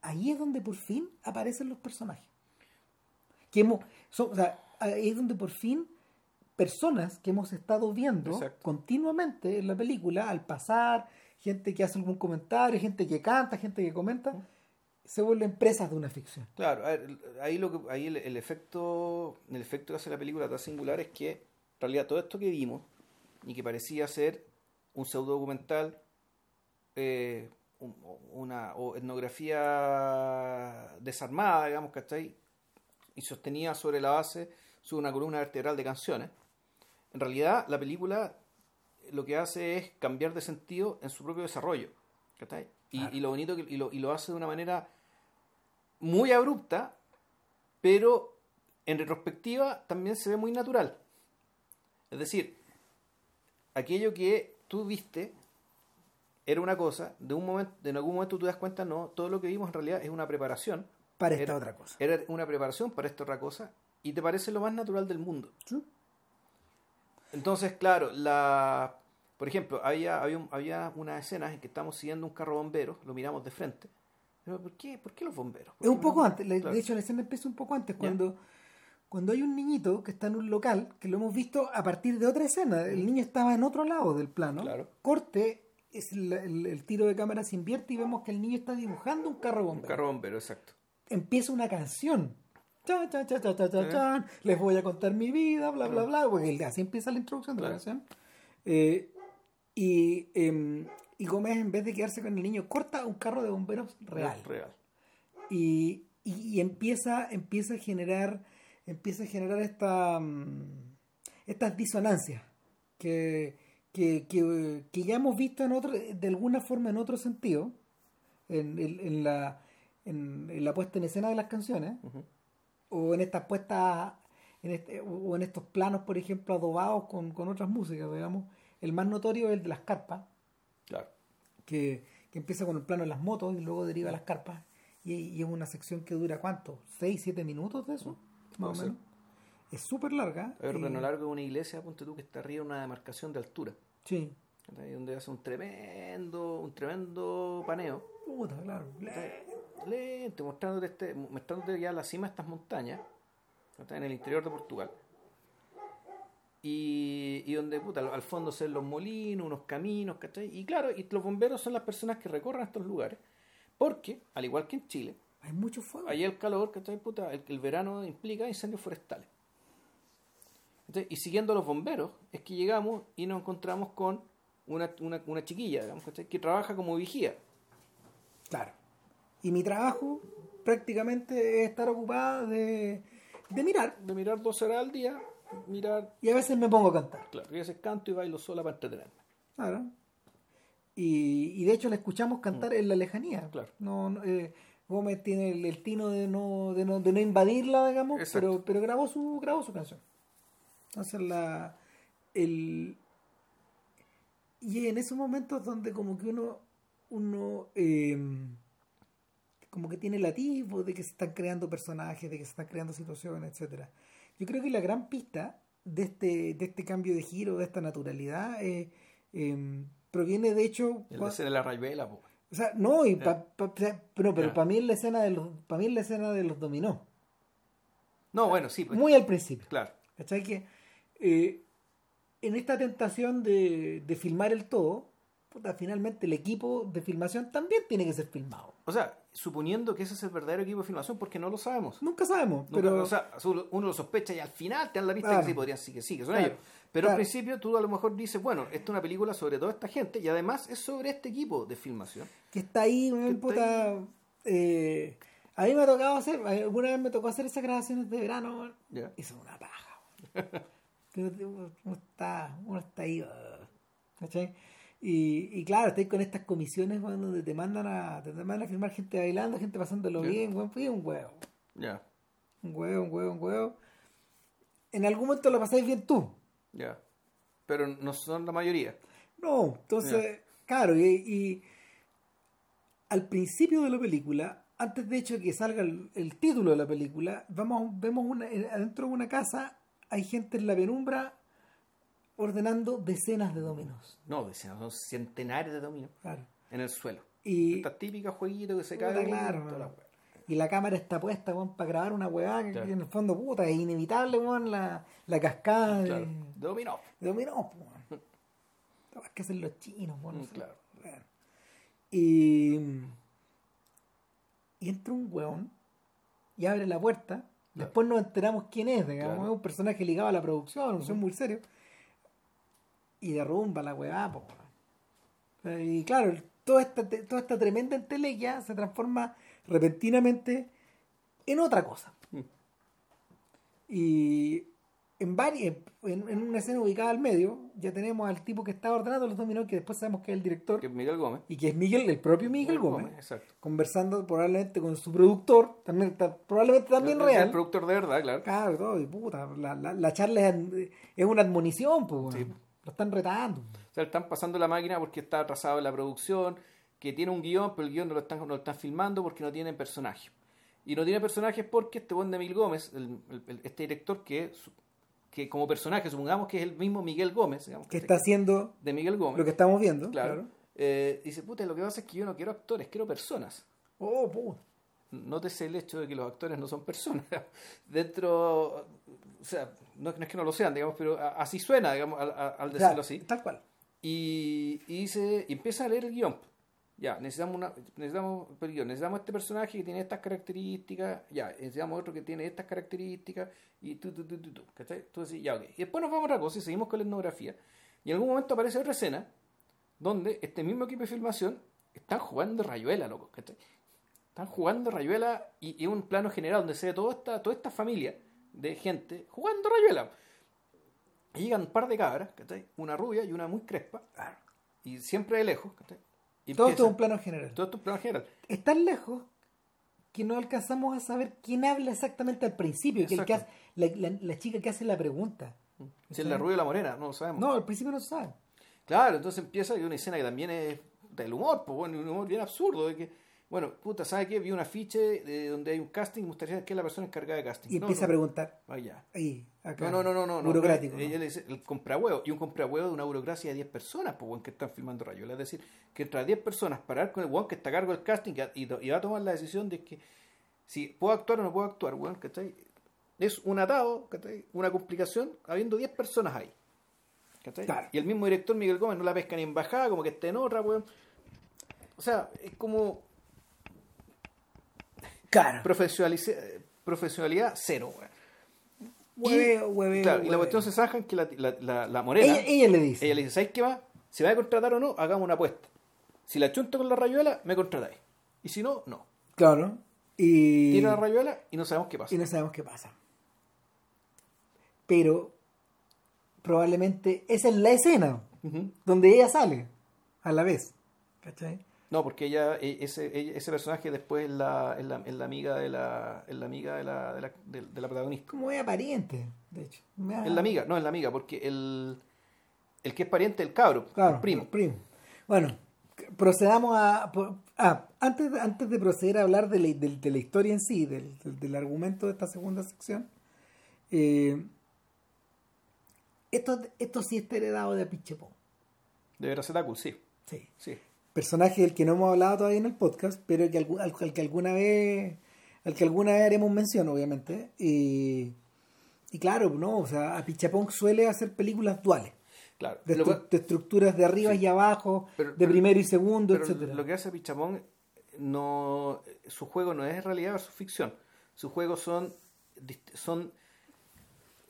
ahí es donde por fin aparecen los personajes. Que hemos, son- o sea, ahí es donde por fin personas que hemos estado viendo Exacto. continuamente en la película, al pasar, gente que hace algún comentario, gente que canta, gente que comenta, se vuelven presas de una ficción. Claro, ahí, lo que, ahí el, el efecto el efecto que hace la película tan singular es que, en realidad, todo esto que vimos y que parecía ser un pseudo documental, eh, un- una o etnografía desarmada, digamos, ¿cachai? Y sostenida sobre la base, sobre una columna vertebral de canciones. En realidad, la película lo que hace es cambiar de sentido en su propio desarrollo. ¿cachai? Y, Claro. y lo bonito que y lo, y lo hace de una manera muy abrupta, pero en retrospectiva también se ve muy natural. Es decir, aquello que tú viste era una cosa, de un momento, en algún momento tú te das cuenta, no, todo lo que vimos en realidad es una preparación. Para esta Era- otra cosa. Era una preparación para esta otra cosa y te parece lo más natural del mundo. Sí. Entonces, claro, la por ejemplo, había, había, había unas escenas en que estamos siguiendo un carro bombero, lo miramos de frente. Pero ¿por qué, ¿por qué los bomberos? ¿Por Es un poco antes, Claro. de hecho la escena empieza un poco antes, Ya. cuando, cuando hay un niñito que está en un local, que lo hemos visto a partir de otra escena, el niño estaba en otro lado del plano, Claro. corte, es el, el- el tiro de cámara se invierte y vemos que el niño está dibujando un carro un bombero. carro bombero, exacto. Empieza una canción. Cha, cha, cha, cha, cha, cha. Les voy a contar mi vida, bla, bla, bla. Porque así empieza la introducción de la canción. Eh, y, em, y Gómez, en vez de quedarse con el niño, corta un carro de bomberos real. Real. Y, y, y empieza, empieza a generar, empieza a generar esta, mm, estas disonancias que, que, que, que ya hemos visto en otro, de alguna forma en otro sentido, en, en- en la, en, en la puesta en escena de las canciones, o en estas puestas, en este, o en estos planos, por ejemplo, adobados con, con otras músicas, digamos. El más notorio es el de las carpas, Claro. que, que empieza con el plano de las motos y luego deriva a las carpas. Y, y es una sección que dura ¿cuánto? ¿6, 7 minutos de eso? Más o menos. Es súper larga. Otro y- plano largo de una iglesia, ponte tú, que está arriba de una demarcación de altura. Sí. ¿cachai? Donde hace un tremendo, un tremendo paneo. Puta, claro. Lento, mostrándote, este, mostrándote ya la cima de estas montañas. En el interior de Portugal. Y, y donde, puta, al fondo se ven los molinos, unos caminos, ¿cachai? Y claro, y los bomberos son las personas que recorren estos lugares. Porque, al igual que en Chile, Hay mucho fuego. Allá el calor, ¿cachai? Puta, el, el verano implica incendios forestales. Y siguiendo a los bomberos, es que llegamos y nos encontramos con una, una, una chiquilla, digamos, ¿cachai? Que trabaja como vigía. Claro. Y mi trabajo prácticamente es estar ocupada de, de mirar. De mirar dos horas al día, mirar, Y a veces me pongo a cantar. claro, y a veces canto y bailo sola para entretenerme. Claro. Y, y de hecho la escuchamos cantar en la lejanía. Claro. No, no, eh, Gómez tiene el, el tino de no, de no, de no invadirla, digamos, Exacto. pero, pero grabó su, grabó su canción. Entonces la el y en esos momentos donde como que uno uno eh, como que tiene el atisbo de que se están creando personajes, de que se están creando situaciones, etcétera. Yo creo que la gran pista de este, de este cambio de giro, de esta naturalidad, eh, eh, proviene de hecho El cua- de la rayuela, po. o sea, no, y pa- pa- pero, pero para mí es la escena de los, para mí es la escena de los dominó. No, bueno, sí, pues, Muy al principio. claro. ¿Cachai? Que eh, en esta tentación de, de filmar el todo, puta, finalmente el equipo de filmación también tiene que ser filmado. O sea, suponiendo que ese es el verdadero equipo de filmación, porque no lo sabemos. Nunca sabemos, Nunca- pero o sea, uno lo sospecha y al final te dan la pista Claro. que sí podrían sí que sí, que son Claro. ellos. Pero Claro. al principio tú a lo mejor dices, bueno, esta es una película sobre toda esta gente y además es sobre este equipo de filmación. que está ahí, está puta, eh, a mí me ha tocado hacer, alguna vez me tocó hacer esas grabaciones de verano, Ya. y son una paja. uno, uno está, uno está ahí, uh, ¿cachai? Y, y claro, estáis con estas comisiones weón, donde te mandan a te mandan a filmar gente bailando, gente pasándolo bien, weón, un huevo. Ya, Un huevo, un huevo, un huevo. En algún momento lo pasáis bien tú. ya. Pero no son la mayoría. No, entonces, claro, y, y al principio de la película, antes de hecho de que salga el, el título de la película, vamos, vemos una, adentro de una casa, hay gente en la penumbra ordenando decenas de dominos. No, decían, son centenares de dominios Claro. en el suelo. Y, Esta típica jueguito que se Puta, cae. claro, la y la cámara está puesta weón, para grabar una weá que, Claro. en el fondo, puta, es inevitable weón, la, la cascada de, Claro. Dominó. de dominó. po, weón. Todo es que hacen los chinos. weón, no sé. claro. Bueno. Y, y entra un weón y abre la puerta. Después nos enteramos quién es, digamos, Claro. es un personaje ligado a la producción, un muy serio. Y derrumba la weá, po, weón. Y claro, toda esta, toda esta tremenda entelequia se transforma repentinamente en otra cosa. Mm. Y en, vari- en, en una escena ubicada al medio, ya tenemos al tipo que está ordenando los dominó, que después sabemos que es el director, Que es Miguel Gómez. y que es Miguel, el propio Miguel Gómez, Exacto. conversando probablemente con su productor, también probablemente también Es el real. productor de verdad, claro. Claro, todo, y puta, la, la, la charla es, es una admonición, pues, Sí. lo están retando. O sea, están pasando la máquina porque está atrasado en la producción, que tiene un guion, pero el guion no lo están, no lo están filmando porque no tiene personaje. Y no tiene personajes porque este buen de Miguel Gómez, el- este director que, que como personaje, supongamos que es el mismo Miguel Gómez, digamos, Que ¿cachai? está haciendo de Miguel Gómez, lo que estamos viendo, claro, claro. eh, dice, puta, lo que pasa es que yo no quiero actores, quiero personas. Oh, puta. Nótese el hecho de que los actores no son personas. Dentro, o sea, no, es que no lo sean, digamos, pero así suena, digamos, al, al- decirlo así. Tal cual. Y, y dice, y empieza a leer el guion. Ya, necesitamos una, necesitamos, guion, necesitamos este personaje que tiene estas características, ya, necesitamos otro que tiene estas características, y tú, tú, tú, tú, tú, ¿cachai? Decís, ya, ok. Y después nos vamos a otra cosa y seguimos con la etnografía. Y en algún momento aparece otra escena donde este mismo equipo de filmación están jugando rayuela, loco. ¿cachai? Están jugando rayuela y, y un plano general donde se ve toda esta, toda esta familia de gente jugando rayuela. Llegan un par de cabras, ¿cachai? Una rubia y una muy crespa. Y siempre de lejos, ¿cachai? Todo esto es un plano general. todo esto es un plano general. Es tan lejos que no alcanzamos a saber quién habla exactamente al principio, que el que hace- Exacto. la, la- la chica que hace la pregunta. Si es la rubia o la morena, no lo sabemos. No, al principio no se sabe. Claro, entonces empieza una escena que también es del humor, pues bueno, un humor bien absurdo, de que, bueno, puta, ¿sabe qué? Vi un afiche de donde hay un casting, me gustaría es la persona encargada de casting. Y No, empieza no. a preguntar. Ah, ya. Ahí, acá. No, no, no, no, no. Burocrático. Ella le dice, el comprahuevo, y un comprahuevo de una burocracia de 10 personas, pues bueno, que están filmando rayuela. Es decir, que entre las 10 personas parar con el weón que está a cargo del casting y, va a tomar la decisión de que si puedo actuar o no puedo actuar, weón, ¿cachai? Es un atado, ¿cachai? Una complicación, habiendo 10 personas ahí. ¿cachai? Claro. Y el mismo director Miguel Gómez no la pesca ni en bajada, como que esté en otra, weón. O sea, es como Claro. profesionalice- profesionalidad cero, Claro, y la cuestión se zanja en que la, la, la, la morena, Ella, ella le dice. ella le dice, ¿sabes qué va? Si va a contratar o no, hagamos una apuesta. Si la chunto con la rayuela, me contratáis. Y si no, no. Claro. Y, Tira la rayuela y no sabemos qué pasa. y no sabemos qué pasa. Pero probablemente esa es la escena donde ella sale a la vez. ¿Cachai? No, porque ella, e- ese, ella- ese personaje después es la, es la, es la amiga de la, es la amiga de la, de la, de- de la protagonista. Como es pariente, de hecho. Es la amiga, no es la amiga, porque el, el que es pariente del cabro, Claro, el primo. el primo. Bueno, procedamos a... Ah, antes, de- antes de proceder a hablar de la, de- de la historia en sí, del, del- del argumento de esta segunda sección, eh, esto, esto sí está heredado de Pichepón. De Veracetacul, sí. Sí. sí. Personaje del que no hemos hablado todavía en el podcast, pero que al, al que alguna vez al que alguna vez haremos mención, obviamente. Y, y claro, no, o sea, a Pichapong suele hacer películas duales, Claro. de, Lo estru- que- de estructuras de arriba Sí. y abajo, Pero- de pero- primero y segundo, Pero etcétera. lo que hace Pichamón, no, su juego no es realidad versus ficción. Sus juegos son, son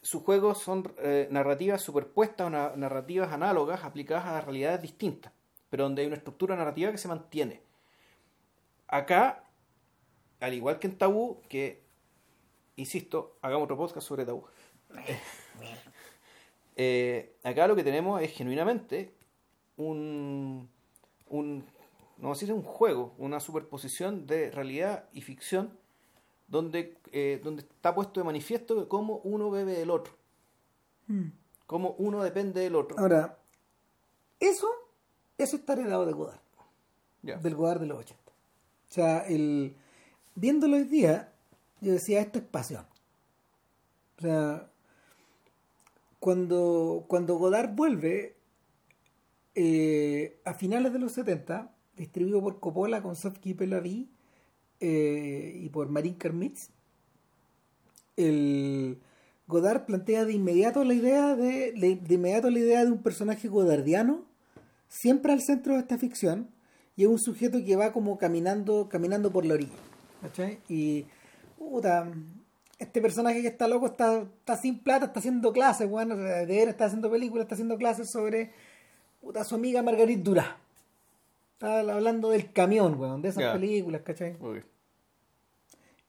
sus juegos son eh, narrativas superpuestas o na- narrativas análogas aplicadas a realidades distintas, pero donde hay una estructura narrativa que se mantiene. Acá, al igual que en Tabú, que, insisto, hagamos otro podcast sobre Tabú. Eh, acá lo que tenemos es genuinamente un, un no es un juego, una superposición de realidad y ficción donde, eh, donde está puesto de manifiesto cómo uno bebe del otro, Mm. cómo uno depende del otro. Ahora, eso, eso está heredado de Godard, del Godard de los 80. O sea, el, viéndolo hoy día, yo decía, esto es pasión. O sea, cuando, cuando Godard vuelve eh, a finales de los 70, distribuido por Coppola con Sofsky Pelaví eh, y por Marin Kermitz, el Godard plantea de inmediato la idea de, de, de inmediato la idea de un personaje godardiano siempre al centro de esta ficción y es un sujeto que va como caminando caminando por la orilla ¿cachai? y puta, este personaje que está loco está, está sin plata está haciendo clases bueno, de ver está haciendo películas está haciendo clases sobre puta, su amiga Marguerite Durá está hablando del camión weón, de esas películas ¿cachai?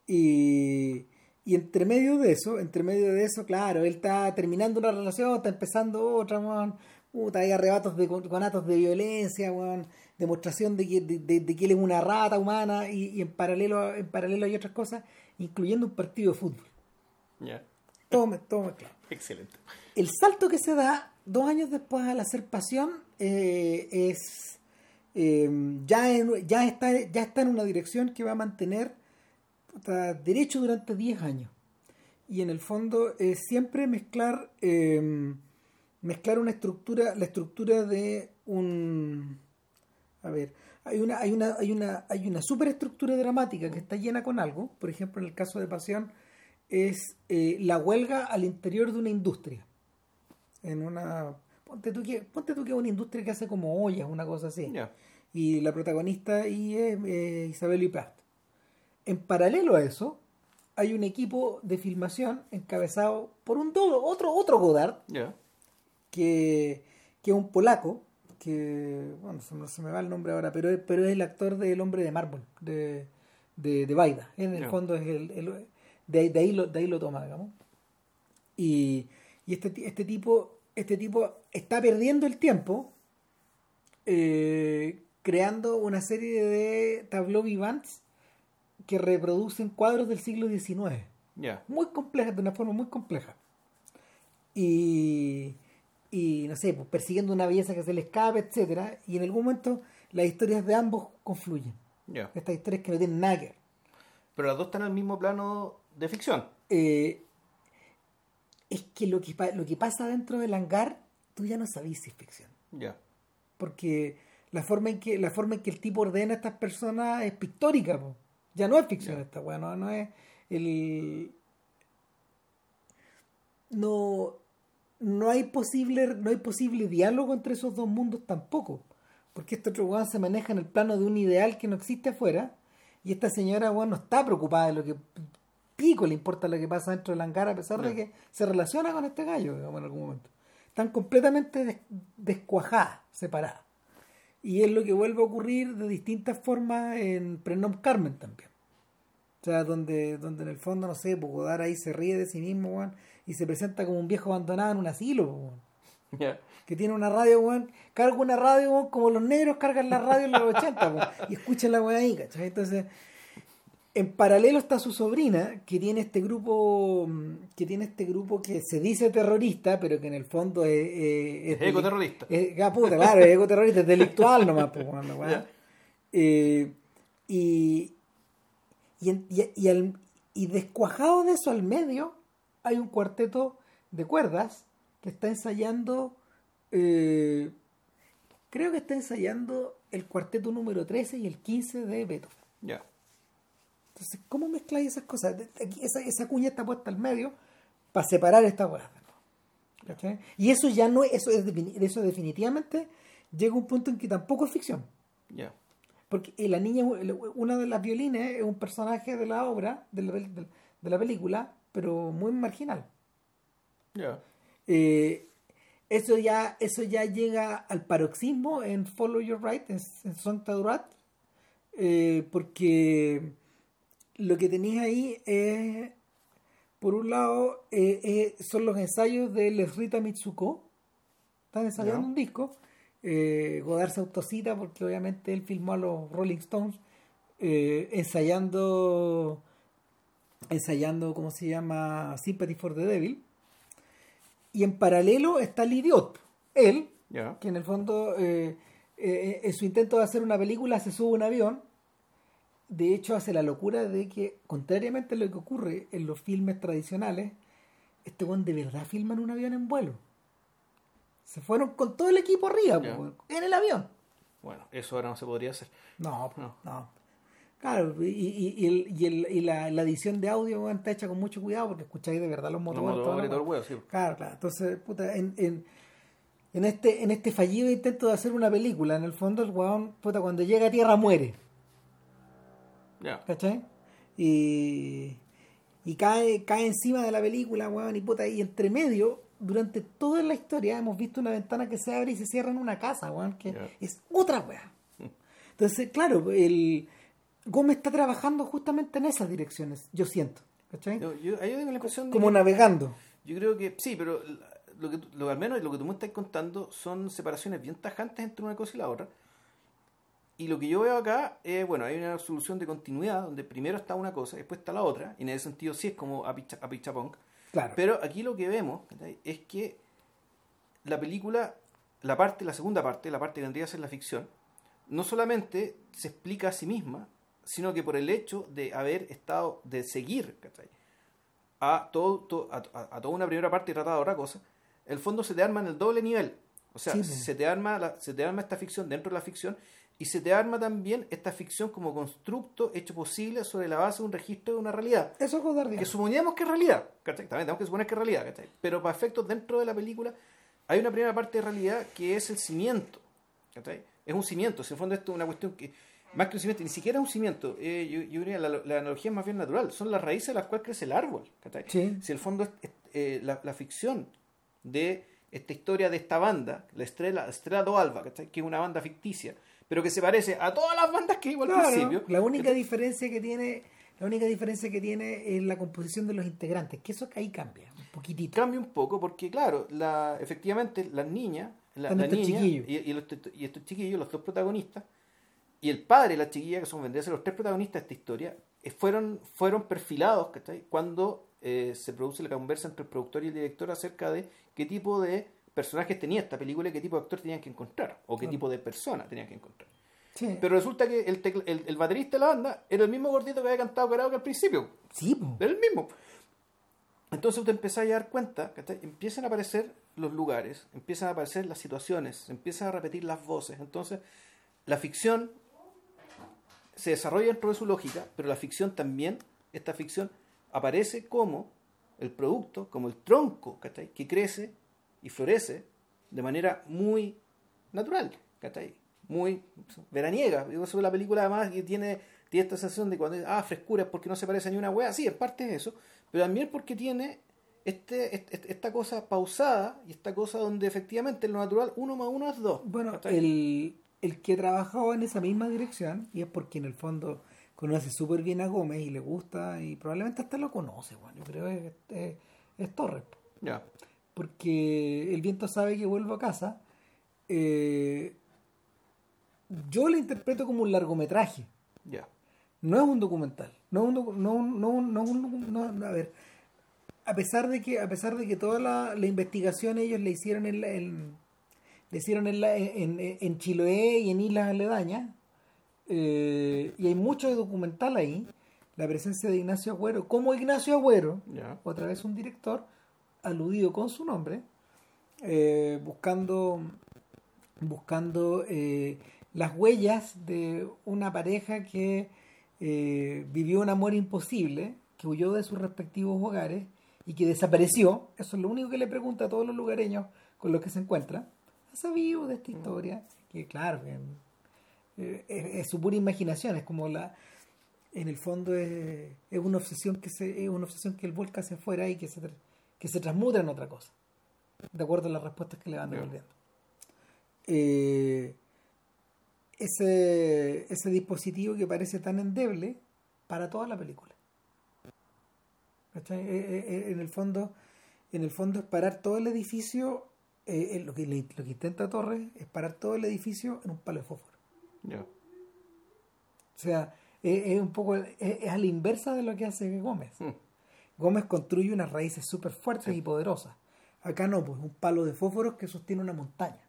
Y, y entre medio de eso, entre medio de eso, claro, él está terminando una relación, está empezando otra, weón. Puta, hay arrebatos de con- conatos de violencia, weón. Demostración de que, de, de- de que él es una rata humana y, y en paralelo en paralelo hay otras cosas, incluyendo un partido de fútbol. Ya. Todo, me- todo mezclado. Excelente. El salto que se da dos años después al hacer Pasión eh, es eh, ya, en- ya, está, ya está en una dirección que va a mantener puta, derecho durante 10 años. Y en el fondo es siempre mezclar eh, mezclar una estructura, la estructura de un a ver, hay una, hay una, hay una, hay una superestructura dramática que está llena con algo, por ejemplo en el caso de Pasión, es eh, la huelga al interior de una industria. En una. Ponte tú que, ponte tú que es una industria que hace como ollas, una cosa así. Y la protagonista y es eh, Isabel Ipast. En paralelo a eso, hay un equipo de filmación encabezado por un todo, otro, otro Godard. Que, que es un polaco, que, bueno, se, me- se me va el nombre ahora, pero, es- pero es el actor del hombre de mármol, de, de, de Baida. En el fondo es el, el- de, ahí- de ahí lo, de ahí lo toma, digamos. Y, y este, este tipo este tipo está perdiendo el tiempo eh, creando una serie de tableaux vivants que reproducen cuadros del siglo XIX muy complejas, de una forma muy compleja. Y, y no sé, pues, persiguiendo una belleza que se le escape, etcétera Y en algún momento las historias de ambos confluyen. Estas historias que no tienen nada que ver. Pero las dos están en el mismo plano de ficción. Eh, es que lo, que lo que pasa dentro del hangar, tú ya no sabes si es ficción. Ya. Porque la forma en que, la forma en que el tipo ordena a estas personas es pictórica, po. ya no es ficción esta weá, no, no es el no no hay posible no hay posible diálogo entre esos dos mundos tampoco porque este otro weón se maneja en el plano de un ideal que no existe afuera y esta señora weón no está preocupada de lo que pico le importa lo que pasa dentro del hangar a pesar de Ya. que se relaciona con este gallo digamos, en algún momento están completamente des- descuajadas separadas y es lo que vuelve a ocurrir de distintas formas en Prenom Carmen también. O sea, donde, donde en el fondo, no sé, Godard ahí se ríe de sí mismo, weón, y se presenta como un viejo abandonado en un asilo, weón, que tiene una radio, weón, carga una radio, weón, como los negros cargan la radio en los 80, weón, y escuchan la weá ahí, ¿cachai? Entonces, en paralelo está su sobrina, que tiene este grupo, mm, que tiene este grupo que se dice terrorista, pero que en el fondo es... eh, Es deli- ecoterrorista. es, ah, puta, claro, es ecoterrorista, es delictual nomás, pues, weón. Eh, y, y, y, y al- y descuajado de eso al medio, hay un cuarteto de cuerdas que está ensayando, eh, creo que está ensayando el cuarteto número 13 y el 15 de Beethoven. Ya. Entonces, ¿cómo mezcláis esas cosas? Esa, esa cuña está puesta al medio para separar estas. ¿Cachai? Y eso ya no es, eso, es eso definitivamente llega a un punto en que tampoco es ficción. Ya. Porque eh, la niña, una de las violines es un personaje de la obra, de la, de la película, pero muy marginal. Ya. Eh, eso ya eso ya llega al paroxismo en Follow Your Right, en, en Santa Durat, eh, porque lo que tenéis ahí es, por un lado, eh, eh, son los ensayos de Les Rita Mitsuko, están ensayando Ya. un disco, Godard se autocita porque obviamente él filmó a los Rolling Stones ensayando ensayando, ¿cómo se llama? Sympathy for the Devil. Y en paralelo está el idiot, él, que en el fondo, eh, eh, en su intento de hacer una película, se sube a un avión. De hecho, hace la locura de que, contrariamente a lo que ocurre en los filmes tradicionales, este buen de verdad filman un avión en vuelo. Se fueron con todo el equipo arriba, po, en el avión. Bueno, eso ahora no se podría hacer. No, No. no. Claro, y, y, y, el- y, el- y la, la edición de audio weón, está hecha con mucho cuidado porque escucháis de verdad los Los motores. y todo el huevo, sí. Claro, claro. Entonces, puta, en, en, en este, en este fallido intento de hacer una película, en el fondo el weón, puta, cuando llega a tierra muere. Ya. ¿Cachai? Y, y cae, cae encima de la película, weón, y puta, y entre medio, durante toda la historia, hemos visto una ventana que se abre y se cierra en una casa, weón, que es otra weá. Entonces, claro, el Gómez está trabajando justamente en esas direcciones, yo siento, ¿cachai? Yo, yo, tengo la impresión de Como que- navegando. Yo creo que sí, pero lo que, lo, al menos lo que tú me estás contando son separaciones bien tajantes entre una cosa y la otra. Y lo que yo veo acá es, bueno, hay una solución de continuidad donde primero está una cosa, después está la otra, y en ese sentido sí es como a pichapong. Claro. Pero aquí lo que vemos ¿cachai? es que la película, la parte, la segunda parte, la parte que vendría a ser la ficción, no solamente se explica a sí misma, sino que por el hecho de haber estado, de seguir ¿cachai? a, todo, to- a, toda una primera parte y tratar de otra cosa, el fondo se te arma en el doble nivel. O sea, Sí, se, te arma la- se te arma esta ficción dentro de la ficción y se te arma también esta ficción como constructo hecho posible sobre la base de un registro de una realidad Eso es Godard. que suponemos que es realidad, ¿cachai? También tenemos que suponer que es realidad, ¿cachai? Pero para efectos dentro de la película hay una primera parte de realidad que es el cimiento, ¿cachai? Es un cimiento, si en el fondo esto es una cuestión que, más que un cimiento, ni siquiera es un cimiento, eh, yo, yo diría la, la analogía es más bien natural, son las raíces de las cuales crece el árbol, ¿cachai? Sí. Si el fondo es, es, eh, la, la ficción de esta historia de esta banda, la Estrella, Estrella do Alba, ¿cachai? que es una banda ficticia, pero que se parece a todas las bandas que vimos al Claro, principio. la única diferencia que tiene la única diferencia que tiene es la composición de los integrantes que eso ahí cambia un poquitito cambia un poco porque, claro, la, efectivamente las niñas, la, niña y los- y estos chiquillos, los dos protagonistas, y el padre y la chiquilla, que son vendrían a ser los tres protagonistas de esta historia, eh, fueron, fueron perfilados ¿cachai? cuando eh, se produce la conversa entre el productor y el director acerca de qué tipo de personajes tenía esta película y qué tipo de actor tenían que encontrar, o qué tipo de persona tenían que encontrar. Sí. Pero resulta que el, tecl- el, el baterista de la banda era el mismo gordito que había cantado karaoke al principio. sí. Era el mismo. Entonces te empezás a dar cuenta, ¿cachai? empiezan a aparecer los lugares, empiezan a aparecer las situaciones, empiezan a repetir las voces. Entonces, la ficción se desarrolla dentro de su lógica, pero la ficción también, esta ficción, aparece como el producto, como el tronco, ¿cachai? Que crece y florece de manera muy natural, ¿cachai? Muy veraniega. Digo, eso de la película además que tiene, tiene esta sensación de cuando ah, frescura es porque no se parece a ni una wea. Sí, en parte es eso, pero también porque tiene este, este- esta cosa pausada y esta cosa donde efectivamente en lo natural uno más uno es dos. Bueno, el, el que trabajó en esa misma dirección, y es porque en el fondo conoce súper bien a Gómez y le gusta, y probablemente hasta lo conoce, bueno, yo creo que es, es- es Torres. Ya. porque el viento sabe que vuelvo a casa. eh, yo lo interpreto como un largometraje, Ya. no es un documental, no es un, no, no, no, no- a ver, a pesar de que a pesar de que toda la, la investigación ellos le hicieron en, la- en- le hicieron en, la- en, en- Chiloé y en islas aledañas eh, y hay mucho documental ahí la presencia de Ignacio Agüero como Ignacio Agüero Ya. otra vez un director aludido con su nombre eh, buscando buscando eh, las huellas de una pareja que eh, vivió un amor imposible, que huyó de sus respectivos hogares y que desapareció. Eso es lo único que le pregunta a todos los lugareños con los que se encuentra. ¿Ha sabido de esta historia? Que claro, eh, es, es su pura imaginación, es como la... En el fondo es, es una obsesión que se, es una obsesión que él vuelca hacia afuera y que se, que se transmuta en otra cosa, de acuerdo a las respuestas que le van devolviendo. Eh, ese, ese dispositivo que parece tan endeble para toda la película. Eh, eh, en el fondo, en el fondo es parar todo el edificio, eh, eh, lo, que, le- lo que intenta Torres es parar todo el edificio en un palo de fósforo. Ya. O sea, es un poco, es, es a la inversa de lo que hace Gómez. Hmm. Gómez construye unas raíces súper fuertes y poderosas. Acá no, pues un palo de fósforos que sostiene una montaña.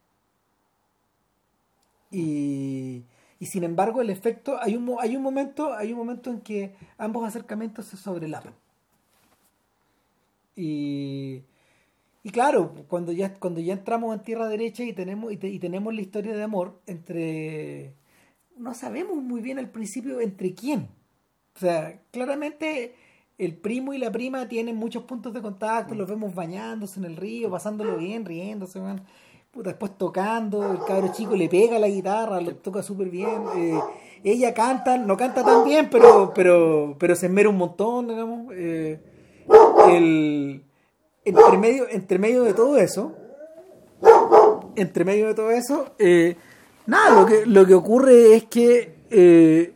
Y, y sin embargo el efecto, hay un, hay un momento, hay un momento en que ambos acercamientos se sobrelapan. Y, y claro, cuando ya, cuando ya entramos en tierra derecha y tenemos, y, te- y tenemos la historia de amor entre no sabemos muy bien al principio entre quién. O sea, claramente el primo y la prima tienen muchos puntos de contacto, los vemos bañándose en el río, pasándolo bien, riéndose, man. Puta, después tocando, el cabro chico le pega la guitarra, lo toca súper bien. eh, ella canta, no canta tan bien, pero, pero, pero se esmera un montón, digamos. eh, el, entre, medio, entre medio de todo eso, entre medio de todo eso, eh, nada, lo que, lo que ocurre es que eh,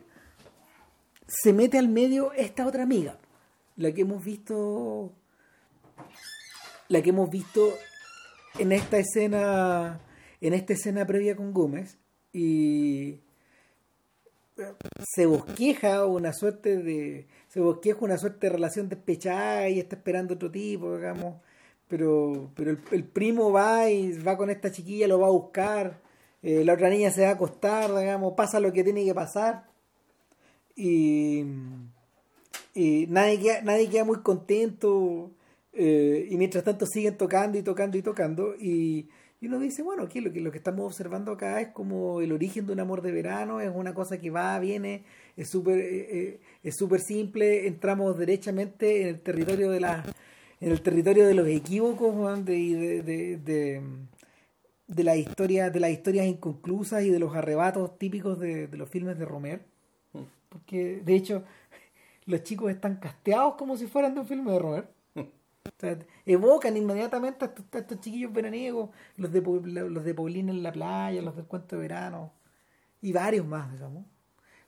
se mete al medio esta otra amiga, la que hemos visto, la que hemos visto en esta escena, en esta escena previa con Gómez y se bosqueja una suerte de se bosqueja una suerte de relación despechada y está esperando otro tipo digamos. Pero pero el, el primo va y va con esta chiquilla lo va a buscar. Eh, la otra niña se va a acostar digamos pasa lo que tiene que pasar. Y, y nadie queda, nadie queda muy contento eh, y mientras tanto siguen tocando y tocando y tocando. Y, y uno dice, bueno, aquí lo que, lo que estamos observando acá es como el origen de un amor de verano, es una cosa que va, viene, es súper eh, eh, es súper simple, entramos derechamente en el territorio de la en el territorio de los equívocos Juan, de, de, de, de, las historias de las historias inconclusas y de los arrebatos típicos de, de los filmes de Romer porque de hecho los chicos están casteados como si fueran de un filme de Romer Evocan inmediatamente a estos, chiquillos veraniegos, los de, los de Paulina en la playa, los del cuento de verano, y varios más, digamos.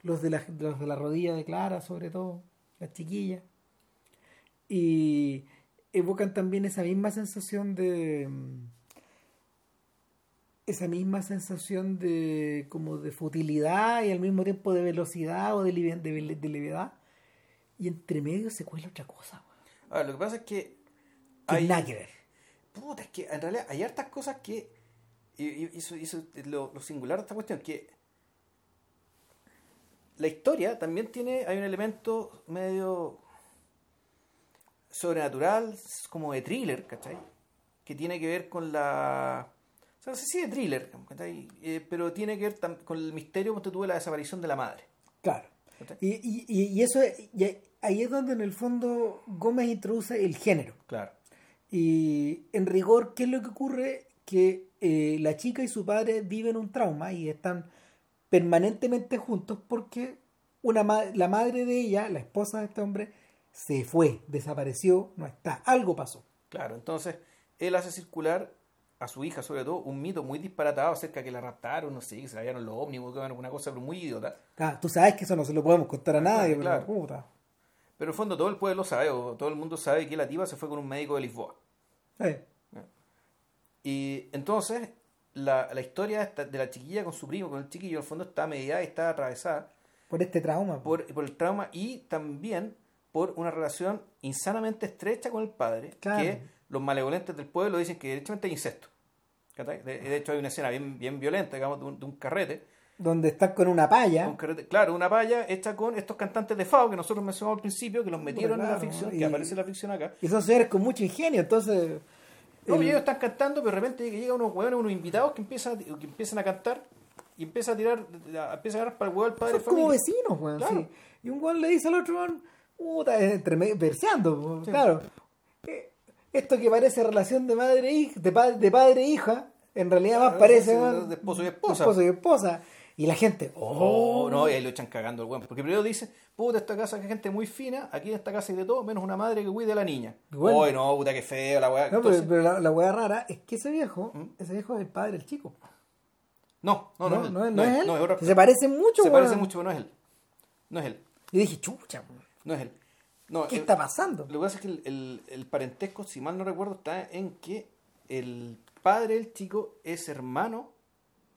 Los de la, los de la rodilla de Clara, sobre todo, las chiquillas. Y evocan también esa misma sensación de. mm, Esa misma sensación de como de futilidad y al mismo tiempo de velocidad o de, de, de levedad. Y entre medio se cuela otra cosa, weón. A ver, lo que pasa es que Que hay, nada que ver. Puta, es que en realidad hay hartas cosas que. Y, eso, es lo, lo singular de esta cuestión, que la historia también tiene. Hay un elemento medio sobrenatural, como de thriller, ¿cachai? Que tiene que ver con la. O sea, no sé si de thriller, ¿cachai? Eh, pero tiene que ver con el misterio que tuve la desaparición de la madre. Claro. Y, y, y- eso es- y ahí es donde en el fondo Gómez introduce el género. Claro. Y en rigor, ¿qué es lo que ocurre? Que eh, la chica y su padre viven un trauma y están permanentemente juntos porque una ma- la madre de ella, la esposa de este hombre, se fue, desapareció, no está, algo pasó. Claro, entonces él hace circular a su hija, sobre todo, un mito muy disparatado acerca de que la raptaron, no sé, que se la los ómnibus, que era una cosa pero muy idiota. Ah, tú sabes que eso no se lo podemos contar a nadie, pero claro. puta. Pero en el fondo todo el pueblo sabe, o todo el mundo sabe que la tipa se fue con un médico de Lisboa. Y entonces la, la historia de la chiquilla con su primo, con el chiquillo, el fondo está mediada y está atravesada por este trauma. por, por el trauma y también por una relación insanamente estrecha con el padre, Claro. que los malevolentes del pueblo dicen que directamente hay incesto. De, de hecho hay una escena bien, bien violenta, digamos, de un, de un carrete. Donde están con una palla. Un carrete- claro, una palla hecha con estos cantantes de Fao que nosotros mencionamos al principio, que los metieron en la ficción, y- que aparece en la ficción acá. Y son señores con mucho ingenio, entonces. No, el- y ellos están cantando, pero de repente llegan unos hueones, unos invitados que empiezan, a- que empiezan a cantar y empieza a tirar, empieza a agarrar para el huevo al padre son como vecinos, weón. Claro. sí. Y un weón le dice al otro weón, puta, verseando, claro. Eh, Esto que parece relación de madre e hija, de, pa- de padre e hija, en realidad más parece de- weón, de esposo y esposa. esposo y esposa. Y la gente, Oh, oh, no, y ahí lo echan cagando el hueón. Porque primero dice, puta, esta casa es gente muy fina, aquí en esta casa hay de todo, menos una madre que cuide a la niña. Bueno. No, puta, qué feo la weá. No, pero, Entonces- pero la, la weá rara es que ese viejo, ¿Mm? ese viejo es el padre del chico. no, no, no, es no, es- no es él. No es otro- se parece mucho, Se weón. parece mucho, pero no es él. No es él. Y dije, chucha, weón, No es él. No, ¿qué el- está pasando? Lo que pasa es que el, el- el parentesco, si mal no recuerdo, está en que el padre del chico es hermano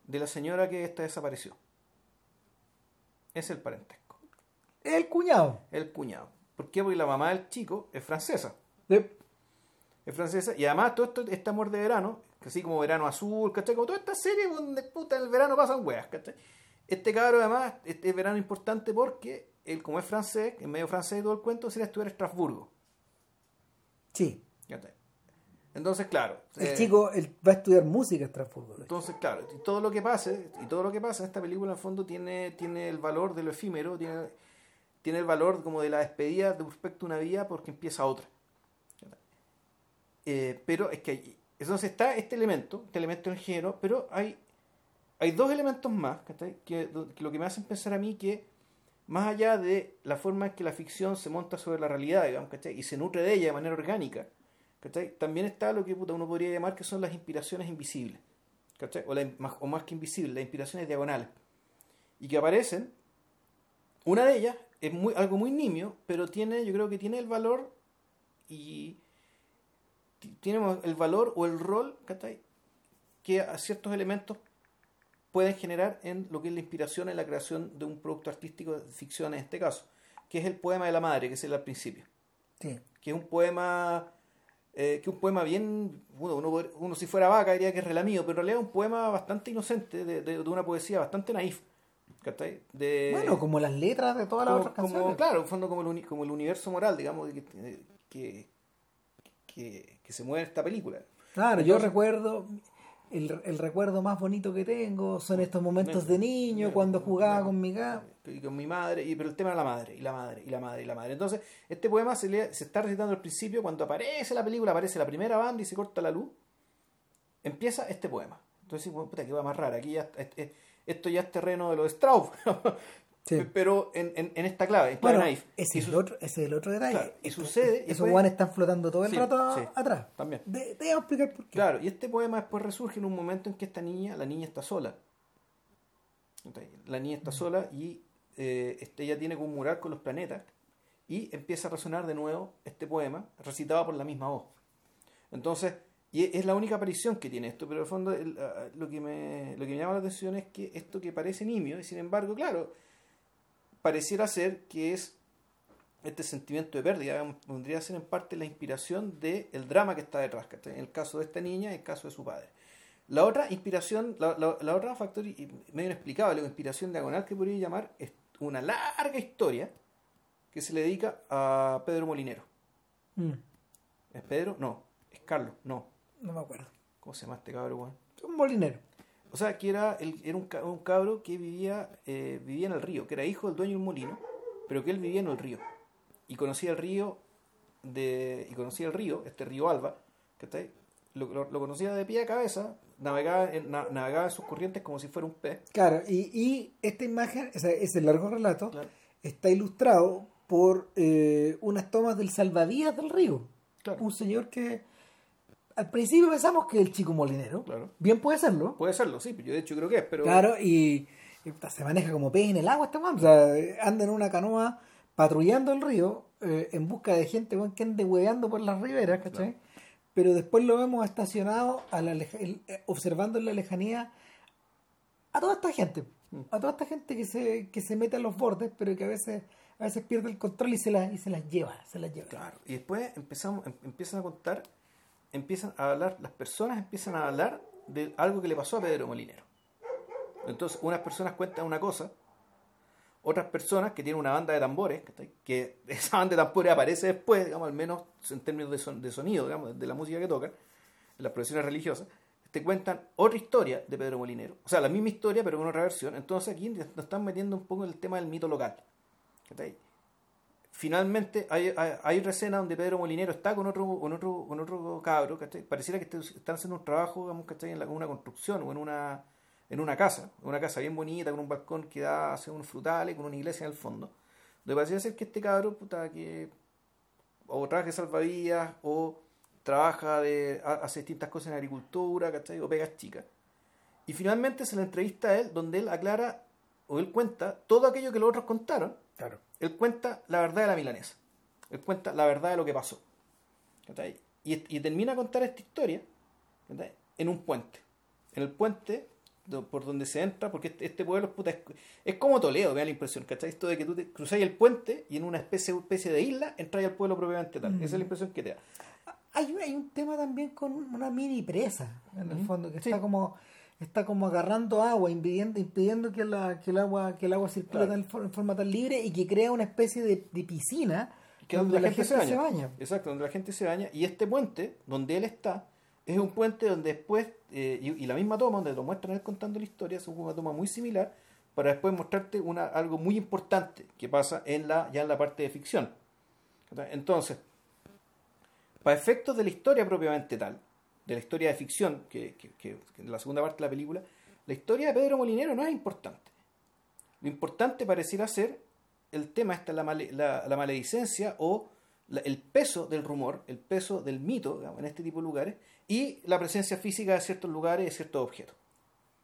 de la señora que esta desapareció. Es el parentesco. Es el cuñado. El cuñado. ¿Por qué? Porque la mamá del chico es francesa. Es francesa. Y además todo esto, este amor de verano, así como verano azul, ¿cachai? Como toda esta serie donde puta en el verano pasan weas, ¿cachai? Este cabro además, este es verano importante porque él como es francés, en medio francés y todo el cuento, se le estudiar en Estrasburgo. Sí. ¿cachai? Entonces, claro. El eh, chico él va a estudiar música hecho. Entonces, claro, y todo lo que pase, y todo lo que pasa en esta película en el fondo tiene, tiene el valor de lo efímero, tiene, tiene el valor como de la despedida de respecto a una vida porque empieza otra. Eh, pero es que hay- entonces está este elemento, este elemento del género, pero hay, hay dos elementos más que, que lo que me hacen pensar a mí que más allá de la forma en que la ficción se monta sobre la realidad, digamos, ¿cachai? y se nutre de ella de manera orgánica, ¿cachai? también está lo que puta, uno podría llamar que son las inspiraciones invisibles, ¿cachai? o, la más, o más que invisibles, las inspiraciones diagonales, y que aparecen, una de ellas es muy, algo muy nimio, pero tiene, yo creo que tiene el valor y ti- tiene el valor o el rol ¿cachai? que a ciertos elementos pueden generar en lo que es la inspiración en la creación de un producto artístico de ficción en este caso, que es el poema de la madre, que es el al principio, Sí. que es un poema eh, que un poema bien, uno, uno, uno si fuera vaca diría que es relamido, pero en realidad es un poema bastante inocente, de, de- de una poesía bastante naif, ¿cachai? De, Bueno, como las letras de todas las otras como- canciones. claro, en fondo como el, uni- como el universo moral, digamos, que, que, que, que se mueve en esta película. Claro, yo recuerdo, el, el recuerdo más bonito que tengo son estos momentos de niño, cuando jugaba con mi gato. y con mi madre, y, pero el tema era la madre, y la madre, y la madre, y la madre. Entonces, este poema se, lee- se está recitando al principio, cuando aparece la película, aparece la primera banda y se corta la luz, empieza este poema. Entonces, bueno, puta, que va más rara, aquí ya, es- es- esto ya es terreno de los Strauss. Sí. Pero en, en, en esta clave, en clave Bueno, naif. ese es, el otro, ese es el otro detalle. Claro, y sucede, y Esos después- guanes están flotando todo el Sí, rato a- sí, atrás. también. De, te voy a explicar por qué. Claro, y este poema después resurge en un momento en que esta niña, la niña está sola. La niña está sola y eh, este, ella tiene como un mural con los planetas y empieza a resonar de nuevo este poema recitado por la misma voz. Entonces, y es la única aparición que tiene esto, pero en el fondo el- a- lo, que me, lo que me llama la atención es que esto que parece nimio, y sin embargo, claro, pareciera ser que es este sentimiento de pérdida, podría ser en parte la inspiración del drama que está detrás, en el caso de esta niña y en el caso de su padre. La otra inspiración, la, la- la otra factor medio inexplicable, o inspiración diagonal que podría llamar, es una larga historia que se le dedica a Pedro Molinero. Mm, ¿Es Pedro? No. ¿Es Carlos? No. no me acuerdo. ¿Cómo se llama este cabro, weón? Un molinero. O sea, que era, el- era un, un cabro que vivía, eh, vivía en el río, que era hijo del dueño de un molino, pero que él vivía en el río. Y conocía el río, de, y conocía el río, este río Alba, ¿cachai? Lo, lo, lo conocía de pie a cabeza, navegaba en, na- navegaba en sus corrientes como si fuera un pez. Claro, y, y esta imagen, o sea, ese largo relato, Claro. está ilustrado por eh, unas tomas del salvavidas del río. Claro. Un señor que al principio pensamos que es el chico molinero. Claro. Bien puede serlo. Puede serlo, sí, yo de hecho creo que es, pero... Claro, y, se maneja como pez en el agua este weón. O sea, anda en una canoa patrullando el río eh, en busca de gente que ande hueveando por las riberas, ¿cachai? Pero después lo vemos estacionado a la leja- el- eh, observando en la lejanía a toda esta gente. A toda esta gente que se, que se mete a los bordes, pero que a veces, a veces pierde el control y se, la, y se las lleva. Se las lleva. Claro, y después empezamos, em- empiezan a contar, empiezan a hablar, las personas empiezan a hablar de algo que le pasó a Pedro Molinero. Entonces, unas personas cuentan una cosa, otras personas que tienen una banda de tambores, que esa banda de tambores aparece después, digamos, al menos en términos de, son- de sonido, digamos, de la música que tocan, en las profesiones religiosas, te cuentan otra historia de Pedro Molinero. O sea, la misma historia, pero con otra versión. Entonces aquí nos están metiendo un poco en el tema del mito local. Finalmente hay, hay, hay otra escena donde Pedro Molinero está con otro con otro con otro cabro ¿cachai? pareciera que est- están haciendo un trabajo digamos, ¿cachai? en la, una construcción o en una en una casa una casa bien bonita con un balcón que da hacia unos frutales con una iglesia en el fondo donde pareciera ser que este cabro puta que o trabaja de salvavidas o trabaja de ha- hace distintas cosas en agricultura ¿cachai? o pegas chicas y finalmente se le entrevista a él donde él aclara o él cuenta todo aquello que los otros contaron Claro. Él cuenta la verdad de la milanesa. Él cuenta la verdad de lo que pasó. Y, y termina a contar esta historia en un puente. En el puente por donde se entra, porque este, este pueblo puta, es, es como Toledo, me da la impresión, ¿cachai? Esto de que tú te cruzáis el puente y en una especie, especie de isla entráis al pueblo propiamente tal. Esa es la impresión que te da. Hay, hay un tema también con una mini presa, en el Ujú. fondo, que Sí. está como está como agarrando agua, impidiendo, impidiendo que, la, que el agua que el agua circule Claro. tan en forma tan libre y que crea una especie de, de piscina que donde la, gente, se, baña. se baña. Exacto, donde la gente se baña. Y este puente, donde él está, es un puente donde después, eh, y, y la misma toma, donde lo muestran él contando la historia, es una toma muy similar, para después mostrarte una, algo muy importante que pasa en la, ya en la parte de ficción. Entonces, para efectos de la historia propiamente tal, de la historia de ficción, que, que, que- que en la segunda parte de la película, la historia de Pedro Molinero no es importante. Lo importante pareciera ser el tema, esta la, male- la, la maledicencia o la- el peso del rumor, el peso del mito digamos, en este tipo de lugares y la presencia física de ciertos lugares y de ciertos objetos.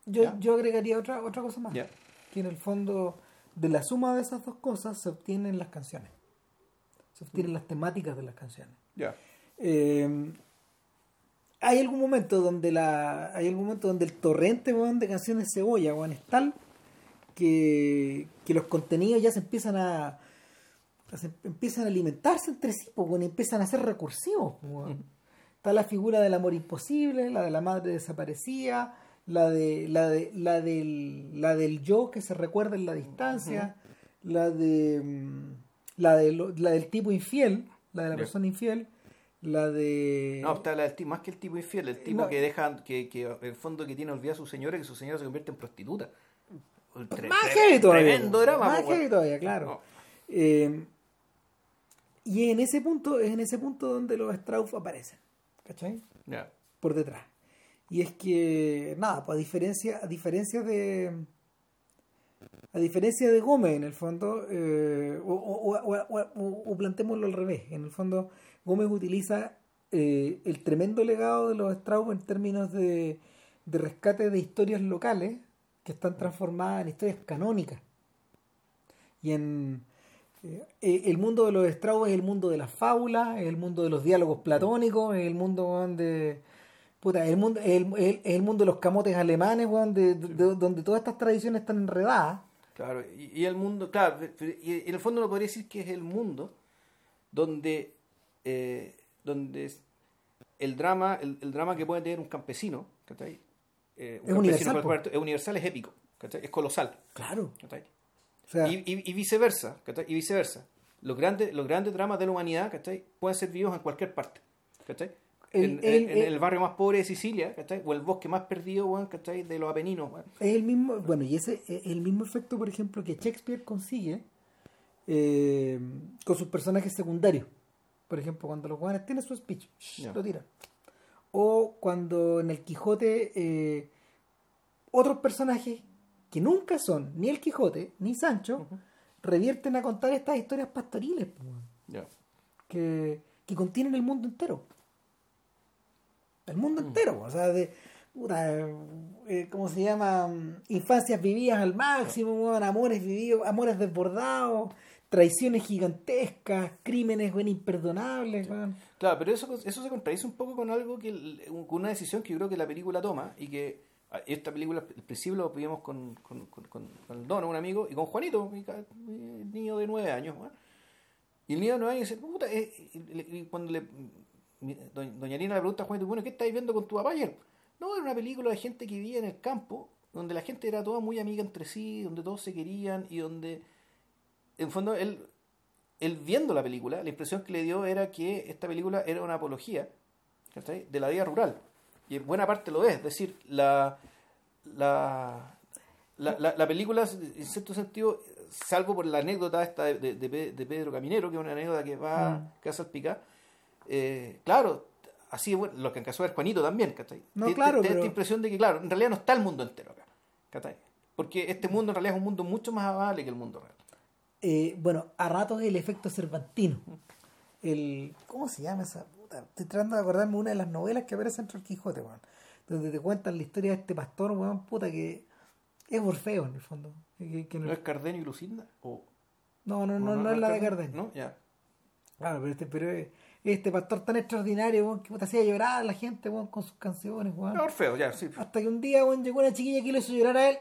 Yo, ¿Ya? yo agregaría otra, otra cosa más. Ya. Que en el fondo, de la suma de esas dos cosas, se obtienen las canciones. Se obtienen las temáticas de las canciones. Ya. Eh, hay algún momento donde la hay algún momento donde el torrente weón, de canciones cebolla weón, es tal que, que los contenidos ya se empiezan a se empiezan a alimentarse entre sí pues, weón, y empiezan a ser recursivos pues, weón. está la figura del amor imposible la de la madre desaparecida la de la de la del la del yo que se recuerda en la distancia la de mm, la de lo- la del tipo infiel la de la persona infiel la de No, está la del tipo, más que el tipo infiel, el tipo No. que deja, que, que en el fondo que tiene olvidada a su señora y que su señora se convierte en prostituta. Tre- más heavy todavía Tremendo drama. más heavy todavía claro No. Eh, y en ese punto es en ese punto donde los Strauss aparecen ¿cachai? Por detrás y es que nada pues a diferencia a diferencia de a diferencia de Gómez, en el fondo, eh, o, o, o, o, plantémoslo al revés, en el fondo, Gómez utiliza eh, el tremendo legado de los Strauss en términos de, de rescate de historias locales que están transformadas en historias canónicas. Y en eh, el mundo de los Strauss es el mundo de las fábulas, es el mundo de los diálogos platónicos, es el mundo donde puta, el mundo, el, el, mundo de los camotes alemanes, donde, donde todas estas tradiciones están enredadas. Claro, y, el mundo, claro, y en el fondo uno podría decir que es el mundo donde, eh, donde el drama, el, drama que puede tener un campesino, eh, es, universal, es universal, es épico, es colosal. Claro. y, viceversa, y viceversa. Los grandes, los grandes dramas de la humanidad pueden ser vivos en cualquier parte. en, el, barrio más pobre de Sicilia, o el bosque más perdido de los Apeninos. Es el mismo, bueno, y ese es el mismo efecto, por ejemplo, que Shakespeare consigue eh, con sus personajes secundarios. Por ejemplo, cuando los jóvenes tienen su speech, lo tiran. O cuando en el Quijote eh, otros personajes que nunca son ni el Quijote ni Sancho revierten a contar estas historias pastoriles que, que contienen el mundo entero. El mundo mm. entero, o sea, de, eh, ¿cómo se llama? Infancias vividas al máximo, amores vividos, amores desbordados, traiciones gigantescas, crímenes bueno, imperdonables. Claro, pero eso, eso se contradice un poco con algo que con una decisión que yo creo que la película toma y que ah, esta película al principio lo vimos con, con, con, el Dono, un amigo, y con Juanito, mi, niño de nueve años. Y el niño de nueve años dice, puta, eh, y cuando le, doña Lina le pregunta a Juanito, bueno, ¿qué estáis viendo con tu papá ayer? No, era una película de gente que vivía en el campo, donde la gente era toda muy amiga entre sí, donde todos se querían y donde en fondo, él, él viendo la película, la impresión que le dio era que esta película era una apología de la vida rural. Y en buena parte lo es. Es decir, la, la, la, película, en cierto sentido, salvo por la anécdota esta de, de, Pedro Caminero, que es una anécdota que va, mm. que a salpicar, eh, claro, así bueno, lo que empezó a ver Juanito también, ¿cachai? No, claro, esta impresión de que, claro, en realidad no está el mundo entero acá, ¿cachai? Porque este mundo en realidad es un mundo mucho más amable que el mundo real. Eh, bueno, a ratos el efecto cervantino. El, ¿Cómo se llama esa puta? Estoy tratando de acordarme una de las novelas que aparece entre el Quijote, weón. Donde te cuentan la historia de este pastor, weón, puta, que es Orfeo en el fondo. no, es Cardenio y Lucinda? ¿O... No, no, no, no, es la de Cardenio. No, ya. Claro, pero este, pero este pastor tan extraordinario, weón, que puta, hacía llorar a la gente, weón, con sus canciones, weón. Orfeo, ya, sí. Hasta que un día, weón, llegó una chiquilla que le hizo llorar a él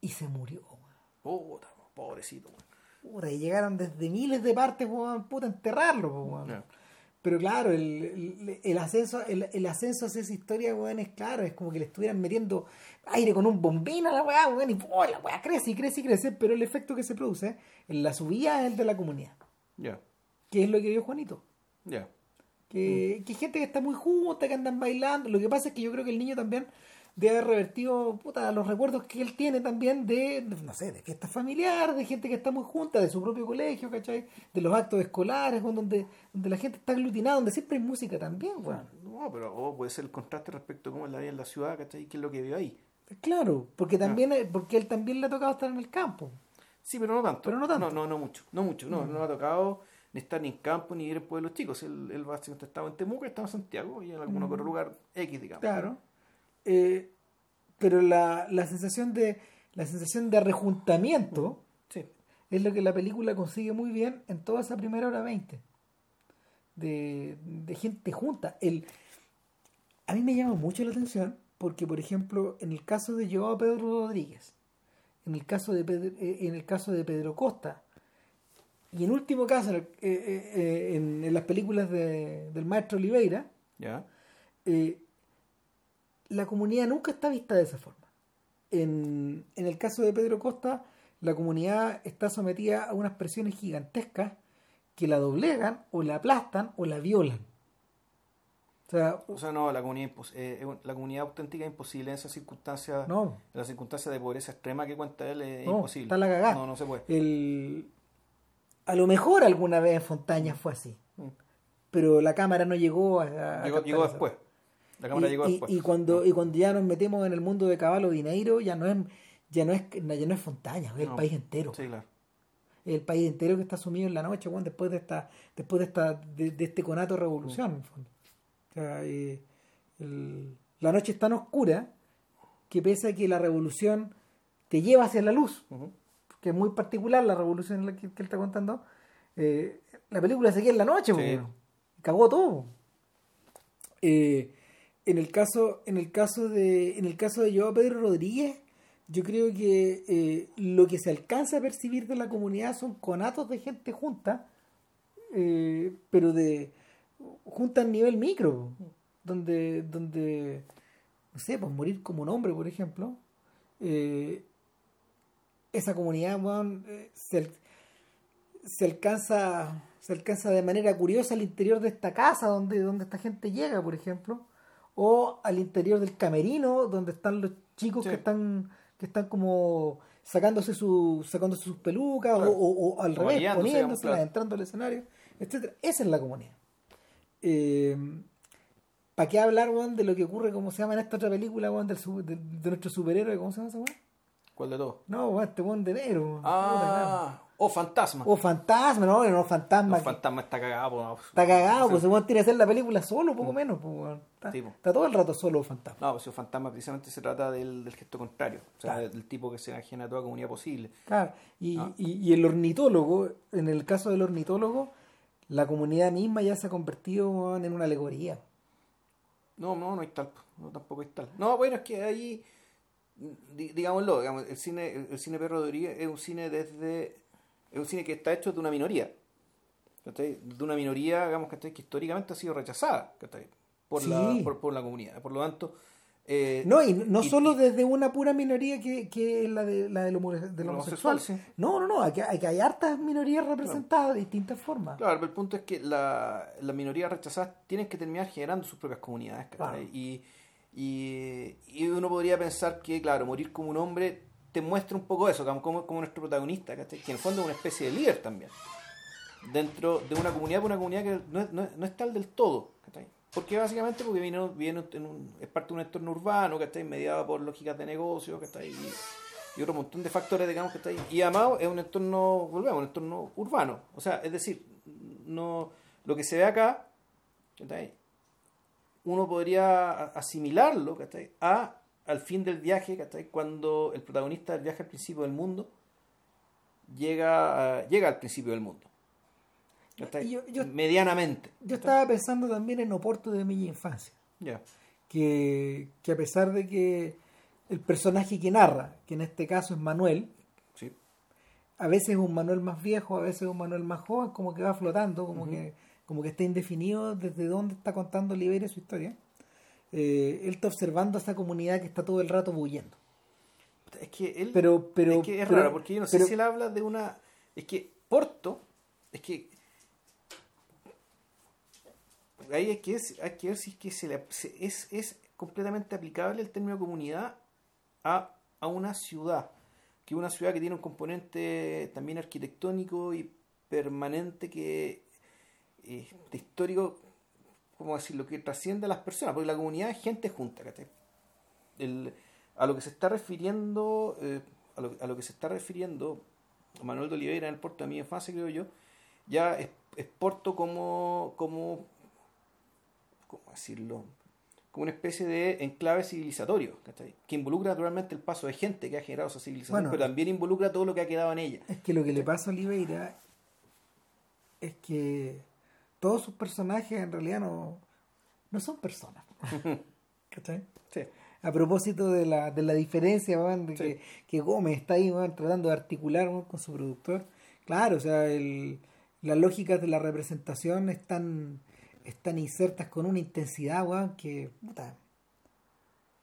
y se murió, weón. Puta, pobrecito, weón y llegaron desde miles de partes, puta, a enterrarlo, Pero claro, el, el, ascenso, el, el, ascenso hacia esa historia, weón, es claro, es como que le estuvieran metiendo aire con un bombín a la weá, weón, y la weá crece y crece y crece, pero el efecto que se produce en la subida es el de la comunidad. Ya. Que es lo que vio Juanito. Ya. Que, mm. que gente que está muy junta, que andan bailando. Lo que pasa es que yo creo que el niño también de haber revertido puta, los recuerdos que él tiene también de, no sé, de fiestas familiares, de gente que está muy junta, de su propio colegio, ¿cachai? De los actos escolares, donde, donde la gente está aglutinada, donde siempre hay música también, weón. No, pero puede ser el contraste respecto a cómo es la vida en la ciudad, ¿cachai? ¿Qué es lo que vio ahí? Claro, porque también porque él también le ha tocado estar en el campo. Sí, pero no tanto. Pero no tanto. No, no, mucho, no mucho, no, no, le ha tocado ni estar ni en campo ni ir en pueblos chicos. Él, él básicamente estaba en Temuco, estaba en Santiago y en algún otro lugar X, digamos. Claro. Eh, pero la, la sensación de la sensación de rejuntamiento es lo que la película consigue muy bien en toda esa primera hora veinte. De, de, gente junta. El a mí me llama mucho la atención porque por ejemplo en el caso de Joao Pedro Rodríguez en el caso de Pedro, eh, en el caso de Pedro Costa y en último caso en, eh, en, las películas de, del maestro Oliveira ya la comunidad nunca está vista de esa forma. En, el caso de Pedro Costa, la comunidad está sometida a unas presiones gigantescas que la doblegan o la aplastan o la violan. O sea, no, la comunidad, eh, la comunidad auténtica es imposible en esas circunstancias. No. En las circunstancias de pobreza extrema que cuenta él es imposible. Está la cagada. No, no se puede. El, a lo mejor alguna vez en Fontaña fue así. Mm. Pero la cámara no llegó a. llegó después y, y, cuando, y cuando ya nos metemos en el mundo de Caballo Dineiro, ya no es ya no es, ya no es Fontaña, es el país entero. Sí, claro. El país entero que está sumido en la noche, weón, después de esta, después de esta, de, de este conato de revolución, en el fondo. O sea, eh, el- la noche es tan oscura que pese a que la revolución te lleva hacia la luz, que es muy particular la revolución en la que, que él está contando, eh, la película se queda en la noche, Sí. weón. cagó todo. Eh, en el caso, en el caso de, en el caso de Joao Pedro Rodríguez, yo creo que eh, lo que se alcanza a percibir de la comunidad son conatos de gente junta, eh, pero de junta a nivel micro, donde, donde, no sé, pues morir como un hombre, por ejemplo, eh, esa comunidad, se, se alcanza se alcanza de manera curiosa al interior de esta casa donde, donde esta gente llega, por ejemplo, o al interior del camerino donde están los chicos Sí. que están que están como sacándose su sacándose sus pelucas Claro. o, al revés digamos, poniéndoselas, claro. entrando al escenario etcétera esa es la comunidad ¿para qué hablar weón, de lo que ocurre como se llama en esta otra película weón, del de, de nuestro superhéroe cómo se llama weón? ¿Cuál de todos? no weón, este weón de negro. Ah, o fantasma. o fantasma no no fantasma No, fantasma está cagado. po. Está cagado, pues ese weón tiene que hacer la película solo, poco menos. Está, Sí, po. está todo el rato solo fantasma. No, pues el fantasma precisamente se trata del, del gesto contrario. O sea, Claro. del tipo que se enajena a toda comunidad posible. Claro. Y, Ah. y, y el ornitólogo, en el caso del ornitólogo, la comunidad misma ya se ha convertido en una alegoría. No, no, no hay tal. No, tampoco hay tal. No, bueno, es que ahí, di- digámoslo, digamos, el cine, el, cine Perro de Rodríguez es un cine desde, es un cine que está hecho de una minoría. ¿cachai? De una minoría, digamos, ¿cachai? que históricamente ha sido rechazada ¿cachai? por, la, Sí. por, por la comunidad. Por lo tanto, eh, No, y no y- solo y- desde una pura minoría que, que es la, de, la del, homo- del homosexual. homosexual, sí. No, no, no. Aquí, aquí hay hartas minorías representadas de distintas formas. Claro, pero el punto es que la- las minorías rechazadas tienen que terminar generando sus propias comunidades. Claro. Y, y, y uno podría pensar que, claro, morir como un hombre te muestra un poco eso, como, nuestro protagonista, ¿cachai? que en el fondo es una especie de líder también. Dentro de una comunidad, una comunidad que no es, no no es tal del todo. ¿cachai? Porque básicamente porque viene, viene es parte de un entorno urbano, que está mediado por lógicas de negocio, que está ahí y otro montón de factores, digamos, que está ahí. Y además es un entorno, volvemos, un entorno urbano. O sea, es decir, no lo que se ve acá, ¿cachai? uno podría asimilarlo ¿cachai? a al fin del viaje, ¿cachai? cuando el protagonista del viaje al principio del mundo llega, a- llega al principio del mundo. Yo- yo- Medianamente. Yo estaba pensando también en Oporto de mi infancia. Que, que a pesar de que el personaje que narra, que en este caso es Manuel, Sí. a veces es un Manuel más viejo, a veces es un Manuel más joven, como que va flotando, como que como que está indefinido desde dónde está contando Oliveira su historia. Eh, él está observando a esta comunidad que está todo el rato bulliendo. Es que él. Pero, pero, es que es pero- raro, porque yo no sé pero- si él habla de una. Es que Porto. Es que. Ahí hay que, hay que ver si es que se le- se- es, es completamente aplicable el término comunidad a, a una ciudad. Que es una ciudad que tiene un componente también arquitectónico y permanente que. eh, de histórico. ¿Cómo decirlo? Que trasciende a las personas. Porque la comunidad es gente junta, ¿cachai? el- a lo que se está refiriendo eh, a, lo, a lo que se está refiriendo Manuel de Oliveira en el Porto de mi infancia creo yo ya es, es Porto como como cómo decirlo como una especie de enclave civilizatorio ¿cachai? que involucra naturalmente el paso de gente que ha generado esa civilización Bueno. pero también involucra todo lo que ha quedado en ella Es que lo que le pasa a Oliveira es que todos sus personajes en realidad no, no son personas. ¿Cachai? sí A propósito de la, de la diferencia, de Sí. que, que Gómez está ahí tratando de articular con su productor. Claro, o sea, el, las lógicas de la representación están, están insertas con una intensidad, que puta,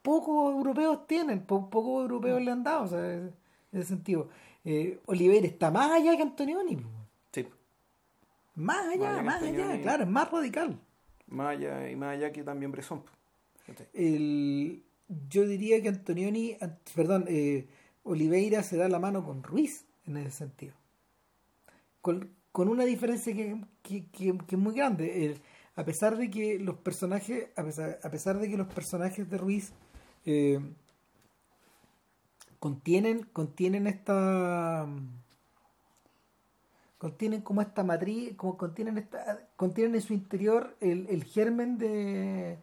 pocos europeos tienen, po- pocos europeos le han dado, o sea, en ese sentido. Eh, Oliveira está más allá que Antonioni, más allá, más allá, claro, es más radical. más allá y más allá que también Bresson el, yo diría que Antonioni, an- perdón, eh, Oliveira se da la mano con Ruiz en ese sentido. Con, con una diferencia que, que, que- que es muy grande. El- a pesar de que los personajes, a pesar, a pesar de que los personajes de Ruiz eh, contienen, contienen esta contienen como esta matriz, como contienen esta, contienen en su interior el, el germen de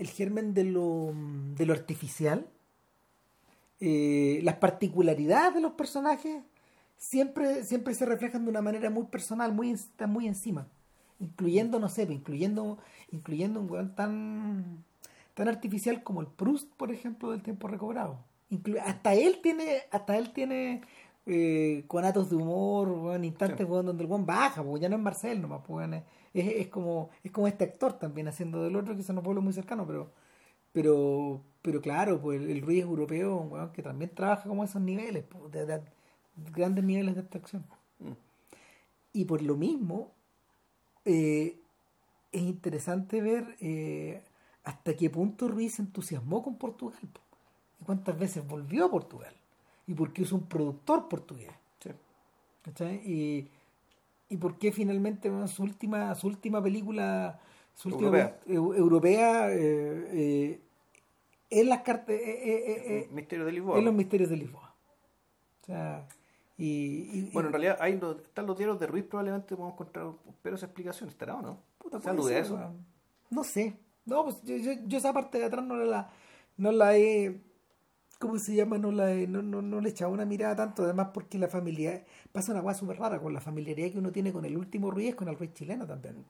el germen de lo, de lo artificial, eh, las particularidades de los personajes siempre, siempre se reflejan de una manera muy personal, muy, muy encima, incluyendo, no sé, incluyendo, incluyendo un weón tan, tan artificial como el Proust, por ejemplo, del tiempo recobrado. hasta él tiene, hasta él tiene eh, conatos de humor, instantes donde el buen baja, porque ya no es Marcel nomás, pues, es, es, como, es como este actor también haciendo del otro que se nos vuelve muy cercano, pero pero pero claro, pues el, Ruiz europeo, que también trabaja como esos niveles, pues, de, grandes niveles de abstracción. Mm. Y por lo mismo, eh, es interesante ver eh, hasta qué punto Ruiz se entusiasmó con Portugal y cuántas veces volvió a Portugal y por qué es un productor portugués. Y, y por qué finalmente su última su última película su última europea, eh, eh, es las cartas eh, Misterio de Lisboa. en los misterios de Lisboa. O sea, y, bueno, en realidad hay están los diarios de Ruiz, probablemente podemos encontrar pero esa explicación estará o no. Puta, eso? No sé. No, pues yo, yo, yo, esa parte de atrás no la, no la he ¿cómo se llama? No, la, no, no, no le echaba una mirada tanto, además porque la familia pasa una cosa súper rara con la familiaridad que uno tiene con el último Ruiz, con el Ruiz chileno también.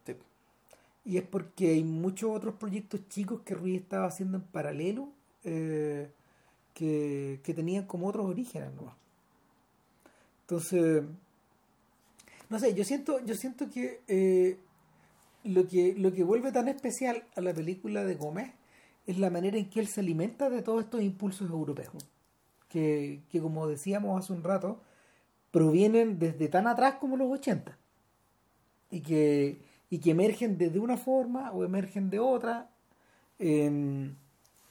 Y es porque hay muchos otros proyectos chicos que Ruiz estaba haciendo en paralelo eh, que, que, tenían como otros orígenes nomás. Entonces, no sé, yo siento, yo siento que, eh, lo que lo que vuelve tan especial a la película de Gómez es la manera en que él se alimenta de todos estos impulsos europeos, que, como decíamos hace un rato, provienen desde tan atrás como los 80 y que, y que emergen desde una forma o emergen de otra. Em,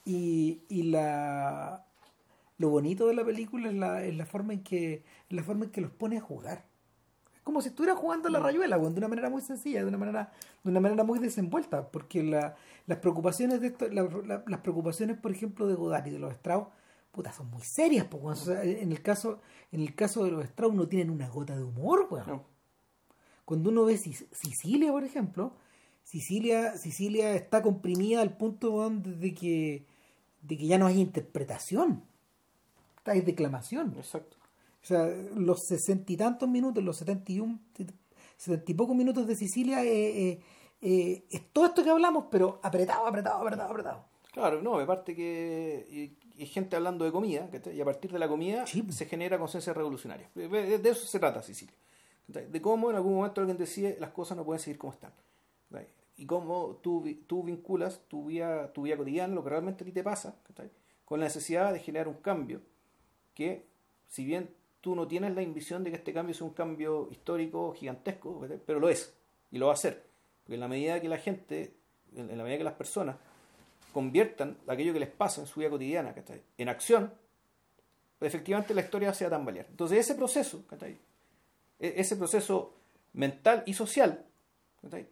y, y la, lo bonito de la película es la, es la forma en que la forma en que los pone a jugar como si estuviera jugando la mm. rayuela, de una manera muy sencilla, de una manera, de una manera muy desenvuelta, porque las preocupaciones de esto, las preocupaciones, por ejemplo, de Godard y de los Strauss, puta, son muy serias, en el caso, en el caso de los Strauss no tienen una gota de humor, Cuando uno ve Sicilia, por ejemplo, Sicilia, Sicilia está comprimida al punto de que, de que ya no hay interpretación, hay declamación. Exacto. O sea, los sesenta y tantos minutos, los setenta y un, setenta y pocos minutos de Sicilia eh, eh, eh, es todo esto que hablamos, pero apretado, apretado, apretado, apretado. Claro, no, aparte que hay gente hablando de comida, y a partir de la comida se genera conciencia revolucionaria. De, eso se trata Sicilia. De cómo en algún momento alguien decide las cosas no pueden seguir como están. Y cómo tú, tú vinculas tu vida, tu vida cotidiana, lo que realmente a ti te pasa, con la necesidad de generar un cambio que, si bien tú no tienes la invisión de que este cambio es un cambio histórico gigantesco, pero lo es y lo va a hacer. Porque en la medida que la gente, en la medida que las personas conviertan aquello que les pasa en su vida cotidiana en acción, pues efectivamente la historia se va a tambalear. Entonces ese proceso, e, ese proceso mental y social,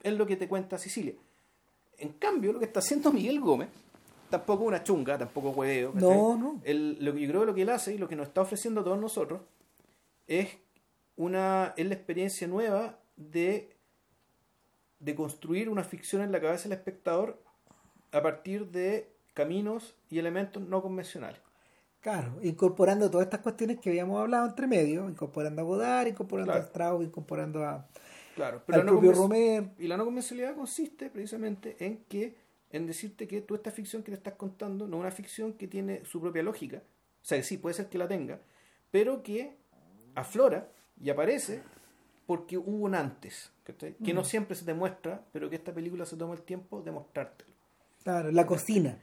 es lo que te cuenta Sicilia. En cambio, lo que está haciendo Miguel Gómez, tampoco una chunga, tampoco hueveo. No, no. lo que yo creo que lo que él hace y lo que nos está ofreciendo a todos nosotros es una es la experiencia nueva de de construir una ficción en la cabeza del espectador a partir de caminos y elementos no convencionales. Claro, incorporando todas estas cuestiones que habíamos hablado entre medio, incorporando a Godard, incorporando a Strauss, incorporando a claro, pero al propio Romer. Y la no convencionalidad consiste precisamente en que en decirte que tú esta ficción que te estás contando no es una ficción que tiene su propia lógica, o sea, que sí puede ser que la tenga, pero que aflora y aparece porque hubo un antes, que no mm. siempre se te muestra, pero que esta película se toma el tiempo de mostrártelo. Claro, la cocina.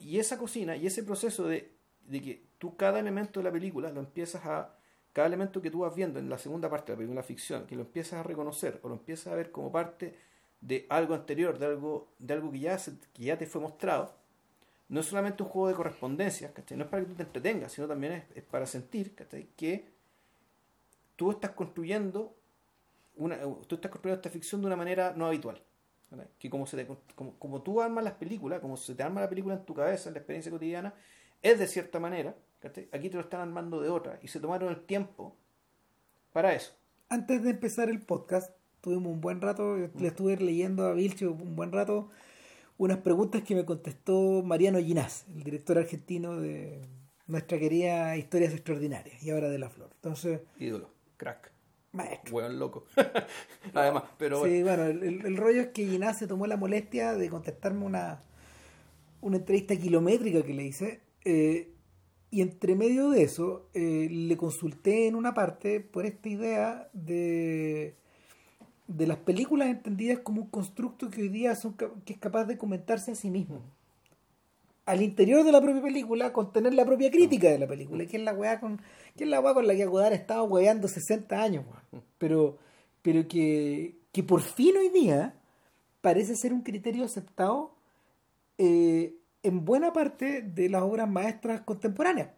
Y esa cocina y ese proceso de, de, que tú cada elemento de la película lo empiezas a, cada elemento que tú vas viendo en la segunda parte de la película ficción, que lo empiezas a reconocer o lo empiezas a ver como parte de algo anterior, de algo, de algo que, ya que ya te fue mostrado, no es solamente un juego de correspondencia, no es para que tú te entretengas, sino también es, es para sentir que tú estás construyendo una, tú estás construyendo esta ficción de una manera no habitual. Que como, se como, como, tú armas las películas, como se te arma la película en tu cabeza, en la experiencia cotidiana, es de cierta manera, aquí te lo están armando de otra, y se tomaron el tiempo para eso. Antes de empezar el podcast, tuvimos un buen rato, le estuve leyendo a Vilcho un buen rato unas preguntas que me contestó Mariano Ginás, el director argentino de nuestra querida Historias Extraordinarias y ahora de la Flor. Entonces, Ídolo, crack. maestro. Hueón loco. Además, pero. Sí, bueno, el, el- el rollo es que Ginás se tomó la molestia de contestarme una, una entrevista kilométrica que le hice. eh, y entre medio de eso, eh, le consulté en una parte por esta idea de, de las películas entendidas como un constructo que hoy día son, que es capaz de comentarse a sí mismo. Al interior de la propia película, contener la propia crítica de la película, que es la weá con, que la weá con la que Godard ha estado weando 60 años, weón. Pero, pero que, que por fin hoy día parece ser un criterio aceptado eh, en buena parte de las obras maestras contemporáneas.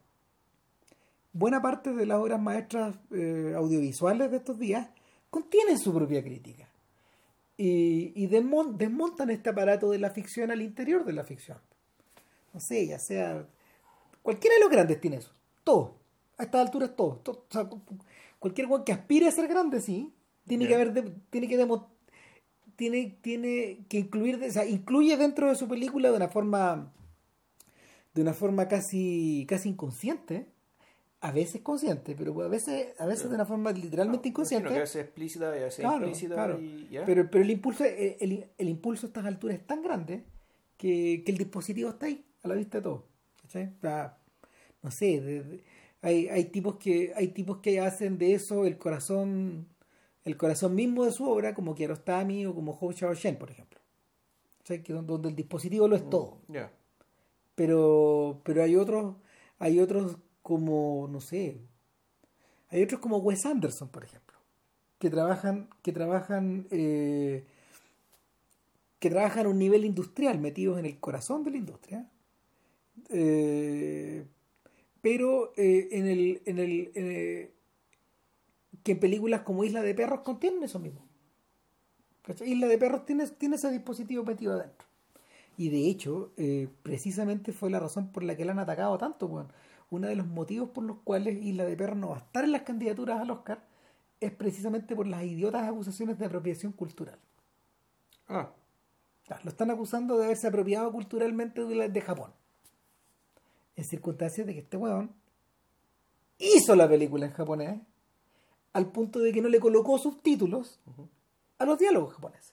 Buena parte de las obras maestras eh, audiovisuales de estos días contienen su propia crítica. Y, y desmon- desmontan este aparato de la ficción al interior de la ficción. No sé, ya sea. Cualquiera de los grandes tiene eso. Todo. A estas alturas, todo. todo. O sea, cualquier cual que aspire a ser grande, sí. Tiene que haber. de- tiene que demo- tiene, tiene que incluir, o sea, incluye dentro de su película de una forma de una forma casi casi inconsciente, a veces consciente, pero a veces a veces de una forma literalmente inconsciente. Que a veces explícita y a veces Claro, implícita claro. y. Pero, pero el impulso el, el- el impulso a estas alturas es tan grande que, que el dispositivo está ahí, a la vista de todos. ¿cachai? O sea, no sé, de- de- hay, hay tipos que hay tipos que hacen de eso el corazón el corazón mismo de su obra, como Kiarostami o como Hou Xiaoshen, por ejemplo. ¿Cachai? Que don- donde el dispositivo lo es todo Ya. pero pero hay otros hay otros como no sé hay otros como Wes Anderson por ejemplo que trabajan que trabajan eh, que trabajan a un nivel industrial metidos en el corazón de la industria eh, pero eh, en el en el eh, que en películas como Isla de Perros contienen eso mismo ¿Cachai? Isla de Perros tiene, tiene ese dispositivo metido adentro y de hecho, eh, precisamente fue la razón por la que la han atacado tanto, weón. Uno de los motivos por los cuales Isla de Perros no va a estar en las candidaturas al Oscar es precisamente por las idiotas acusaciones de apropiación cultural. Ah, Lo están acusando de haberse apropiado culturalmente de Japón. En circunstancias de que este weón hizo la película en japonés al punto de que no le colocó subtítulos a los diálogos japoneses.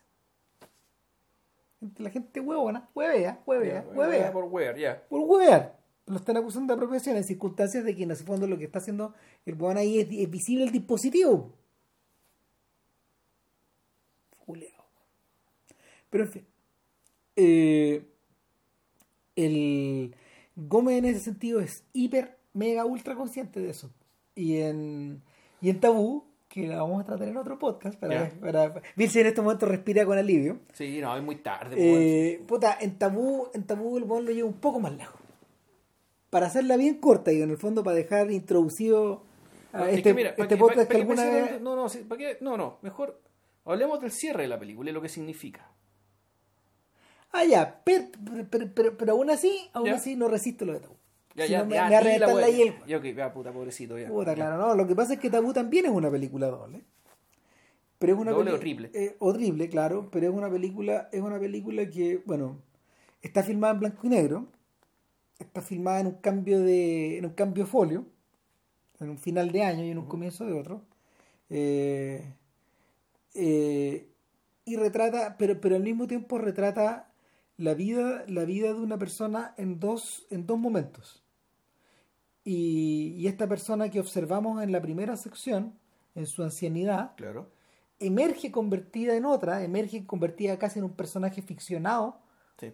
La gente huevona, huevea, huevea, ya, huevea. por wear, ya. por huevear. Lo están acusando de apropiación en circunstancias de que en el fondo lo que está haciendo el weón ahí es, es visible el dispositivo. Juleado. Pero en fin. Eh, el Gómez en ese sentido es hiper, mega, ultra consciente de eso. Y en, y en Tabú, que la vamos a tratar en otro podcast, para, Ya. para, Vilce en este momento respira con alivio. Sí, no, es muy tarde. pues. Eh, puta, en tabú, en tabú el weón lo lleva un poco más lejos. Para hacerla bien corta y en el fondo para dejar introducido a Es este, que mira, pa' este que- podcast que alguna vez. no, no, mejor hablemos del cierre de la película y lo que significa. Ah, ya, pero, pero, pero, pero aún así, aún Ya. así no resisto lo de tabú. Ya, Si ya, no, me, ya, me di la hiel. Ya, ok, ya, puta, pobrecito, ya. Puta, Ya. claro, no. Lo que pasa es que Tabú también es una película doble. Pero es una Doble triple. eh, o triple, claro, pero es una película, es una película que, bueno, está filmada en blanco y negro, está filmada en un cambio de, en un cambio de folio, en un final de año y en un comienzo de otro. Eh, eh, y retrata, pero, pero al mismo tiempo retrata la vida, la vida de una persona en dos, en dos momentos. Y, y esta persona que observamos en la primera sección, en su ancianidad, Claro. emerge convertida en otra, emerge convertida casi en un personaje ficcionado Sí.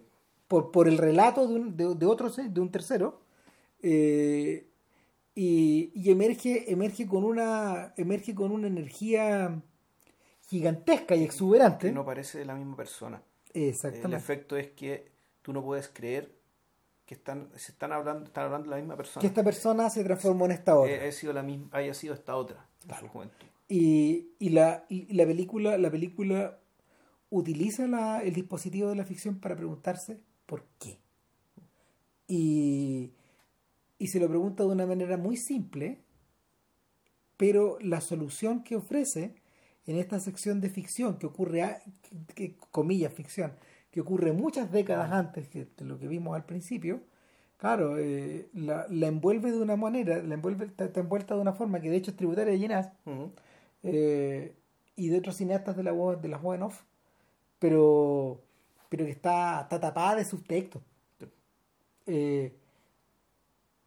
por, por el relato de, un, de, de otro de un tercero eh, y, y emerge emerge con una emerge con una energía gigantesca y exuberante Que no parece la misma persona. El exactamente efecto es que tú no puedes creer que están, se están hablando, están hablando de la misma persona. que esta persona se transformó en esta otra Eh, haya sido la misma, haya sido esta otra juventud. y, y la, y la película la película utiliza la- el dispositivo de la ficción para preguntarse por qué y, y se lo pregunta de una manera muy simple, pero la solución que ofrece en esta sección de ficción que ocurre, a, que, comillas, ficción, que ocurre muchas décadas antes de lo que vimos al principio, claro, eh, la, la, envuelve de una manera, la envuelve, está, envuelta de una forma que de hecho es tributaria de Ginás eh, y de otros cineastas de la de la off, pero, pero que está, está tapada de sus textos. Eh,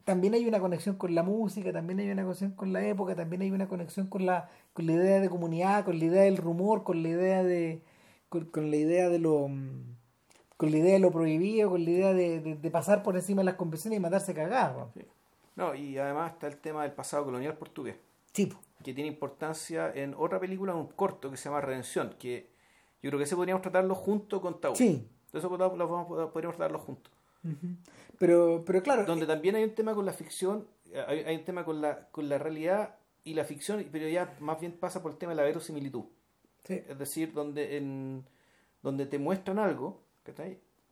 también hay una conexión con la música, también hay una conexión con la época, también hay una conexión con la, con la idea de comunidad, con la idea del rumor, con la idea de con, la idea de lo con la idea de lo prohibido, con la idea de, pasar por encima de las convenciones y matarse cagado. No, y además está el tema del pasado colonial portugués. Sí. Que tiene importancia en otra película, un corto que se llama Redención, que yo creo que ese podríamos tratarlo junto con Tau. Sí. Eso podríamos tratarlo juntos. Pero, pero claro. Donde eh, también hay un tema con la ficción, hay, hay, un tema con la, con la realidad y la ficción, pero ya más bien pasa por el tema de la verosimilitud. Es decir, donde, en, donde te muestran algo,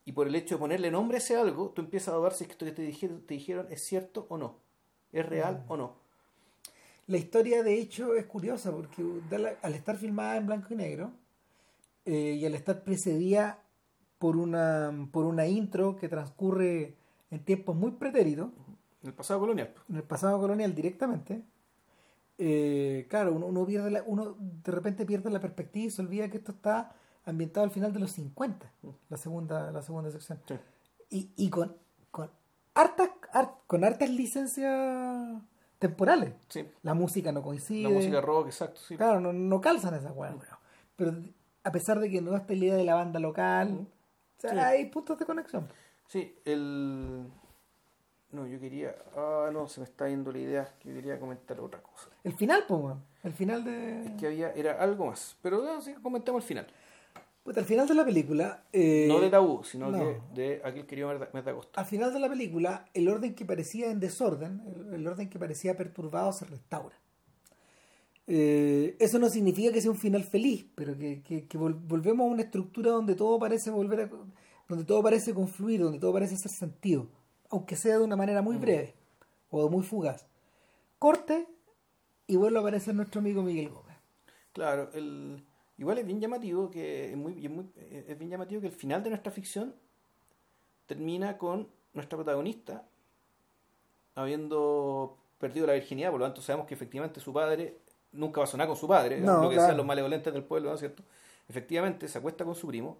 y por el hecho de ponerle nombre a ese algo, tú empiezas a dudar si esto que te dijeron, te dijeron es cierto o no, es real mm. o no. La historia, de hecho, es curiosa porque al estar filmada en blanco y negro eh, y al estar precedida por una, por una intro que transcurre en tiempos muy pretéritos. En el pasado colonial. En el pasado colonial directamente. Eh, claro, uno, pierde la, uno de repente pierde la perspectiva y se olvida que esto está ambientado al final de los 50, la segunda, la segunda sección. Y, y con, con hartas, con hartas licencias temporales. La música no coincide. La música rock, exacto. Claro, no, no calzan esas weas. Pero a pesar de que no está la idea de la banda local, hay puntos de conexión. Sí, el... No, yo quería... Ah, no, se me está yendo la idea. Yo quería comentar otra cosa. El final, pues, El final de... Es que había... Era algo más. Pero no, sí, comentamos el final. Pues al final de la película... Eh, no de Tabú, sino que de aquel querido Metacosta. Al final de la película, el orden que parecía en desorden, el, orden que parecía perturbado, se restaura. Eh, eso no significa que sea un final feliz, pero que, que, volvemos a una estructura donde todo parece volver a donde todo parece confluir, donde todo parece hacer sentido, aunque sea de una manera muy mm. breve o muy fugaz. Corte y vuelve a aparecer nuestro amigo Miguel Gómez. Claro, el, igual es bien llamativo que es, muy, es bien llamativo que el final de nuestra ficción termina con nuestra protagonista habiendo perdido la virginidad, por lo tanto sabemos que efectivamente su padre nunca va a sonar con su padre, lo que decían los malevolentes del pueblo, ¿no es cierto? Efectivamente se acuesta con su primo,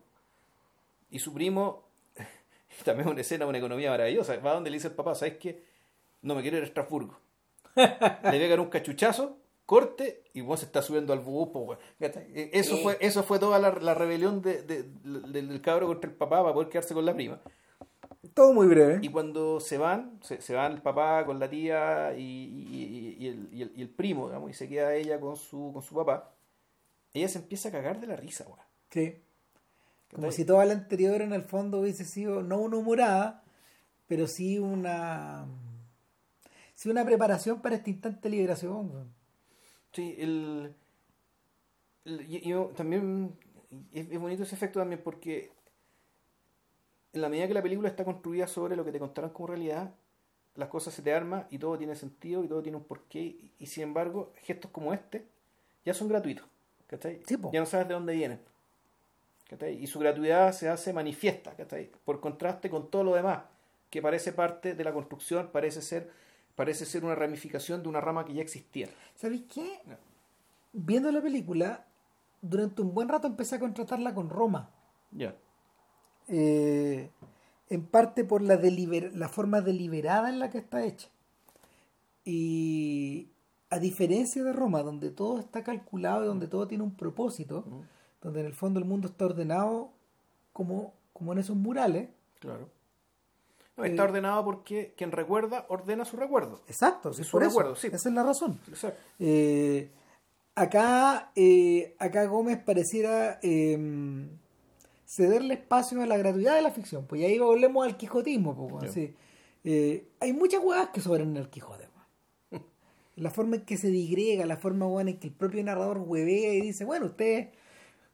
y su primo, también una escena, una economía maravillosa, va donde le dice el papá, ¿sabes qué? No me quiero ir a Estrasburgo. le pegan un cachuchazo, corte, y vos se está subiendo al bus, e, Eso fue, eso fue toda la, rebelión de, del cabro contra el papá para poder quedarse con la prima. Todo muy breve. Y cuando se van, se, van el papá con la tía y, y, el, y, el, primo, digamos, y se queda ella con su, con su papá, ella se empieza a cagar de la risa, güey. Sí. Como si toda la anterior en el fondo hubiese sido no una humorada, pero sí una sí una preparación para este instante de liberación. Sí, el, yo, también es, bonito ese efecto también porque en la medida que la película está construida sobre lo que te contaron como realidad, las cosas se te arman y todo tiene sentido y todo tiene un porqué y, y sin embargo gestos como este ya son gratuitos. ¿cachai? ya no sabes de dónde vienen. Y su gratuidad se hace manifiesta, Por contraste con todo lo demás, que parece parte de la construcción, parece ser, parece ser una ramificación de una rama que ya existía. ¿Sabéis qué? Viendo la película, durante un buen rato empecé a contratarla con Roma. Ya. Eh, en parte por la, la forma deliberada en la que está hecha. Y a diferencia de Roma, donde todo está calculado y donde todo tiene un propósito, donde en el fondo el mundo está ordenado como, como en esos murales. Claro. está eh, ordenado porque quien recuerda ordena su recuerdo. Exacto, es su recuerdo, sí. Esa es la razón. Exacto. Eh, acá, eh, acá Gómez pareciera cederle espacio a la gratuidad de la ficción. Pues ahí volvemos al quijotismo. Pues, hay muchas huevas que sobran en el Quijote. la forma en que se digrega, la forma en que el propio narrador huevea y dice, bueno, usted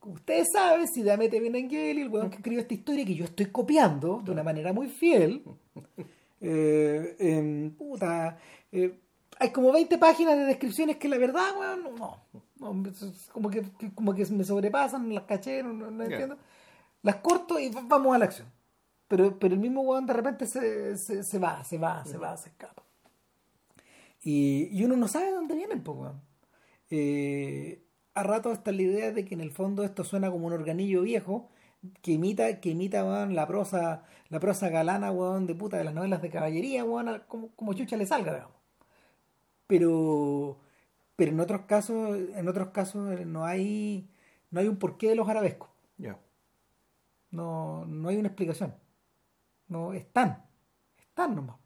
ustedes saben, si Damete y el weón que escribió esta historia que yo estoy copiando de una manera muy fiel, Eh, em, puta, eh, hay como 20 páginas de descripciones que la verdad, weón, no, como, que, como que me sobrepasan, las caché, no, Ya. Las corto y va- vamos a la acción. Pero, pero el mismo weón de repente se, se, se va, se va, se va, se escapa. Y, uno no sabe de dónde vienen, pues, weón. Eh, a rato está la idea de que en el fondo esto suena como un organillo viejo que imita, que imita weón, la prosa, la prosa galana, weón, de puta de las novelas de caballería, weón, como, como chucha le salga, digamos. Pero, pero en otros casos, en otros casos eh, no hay, no hay un porqué de los arabescos. No, no hay una explicación. No, están. Están nomás.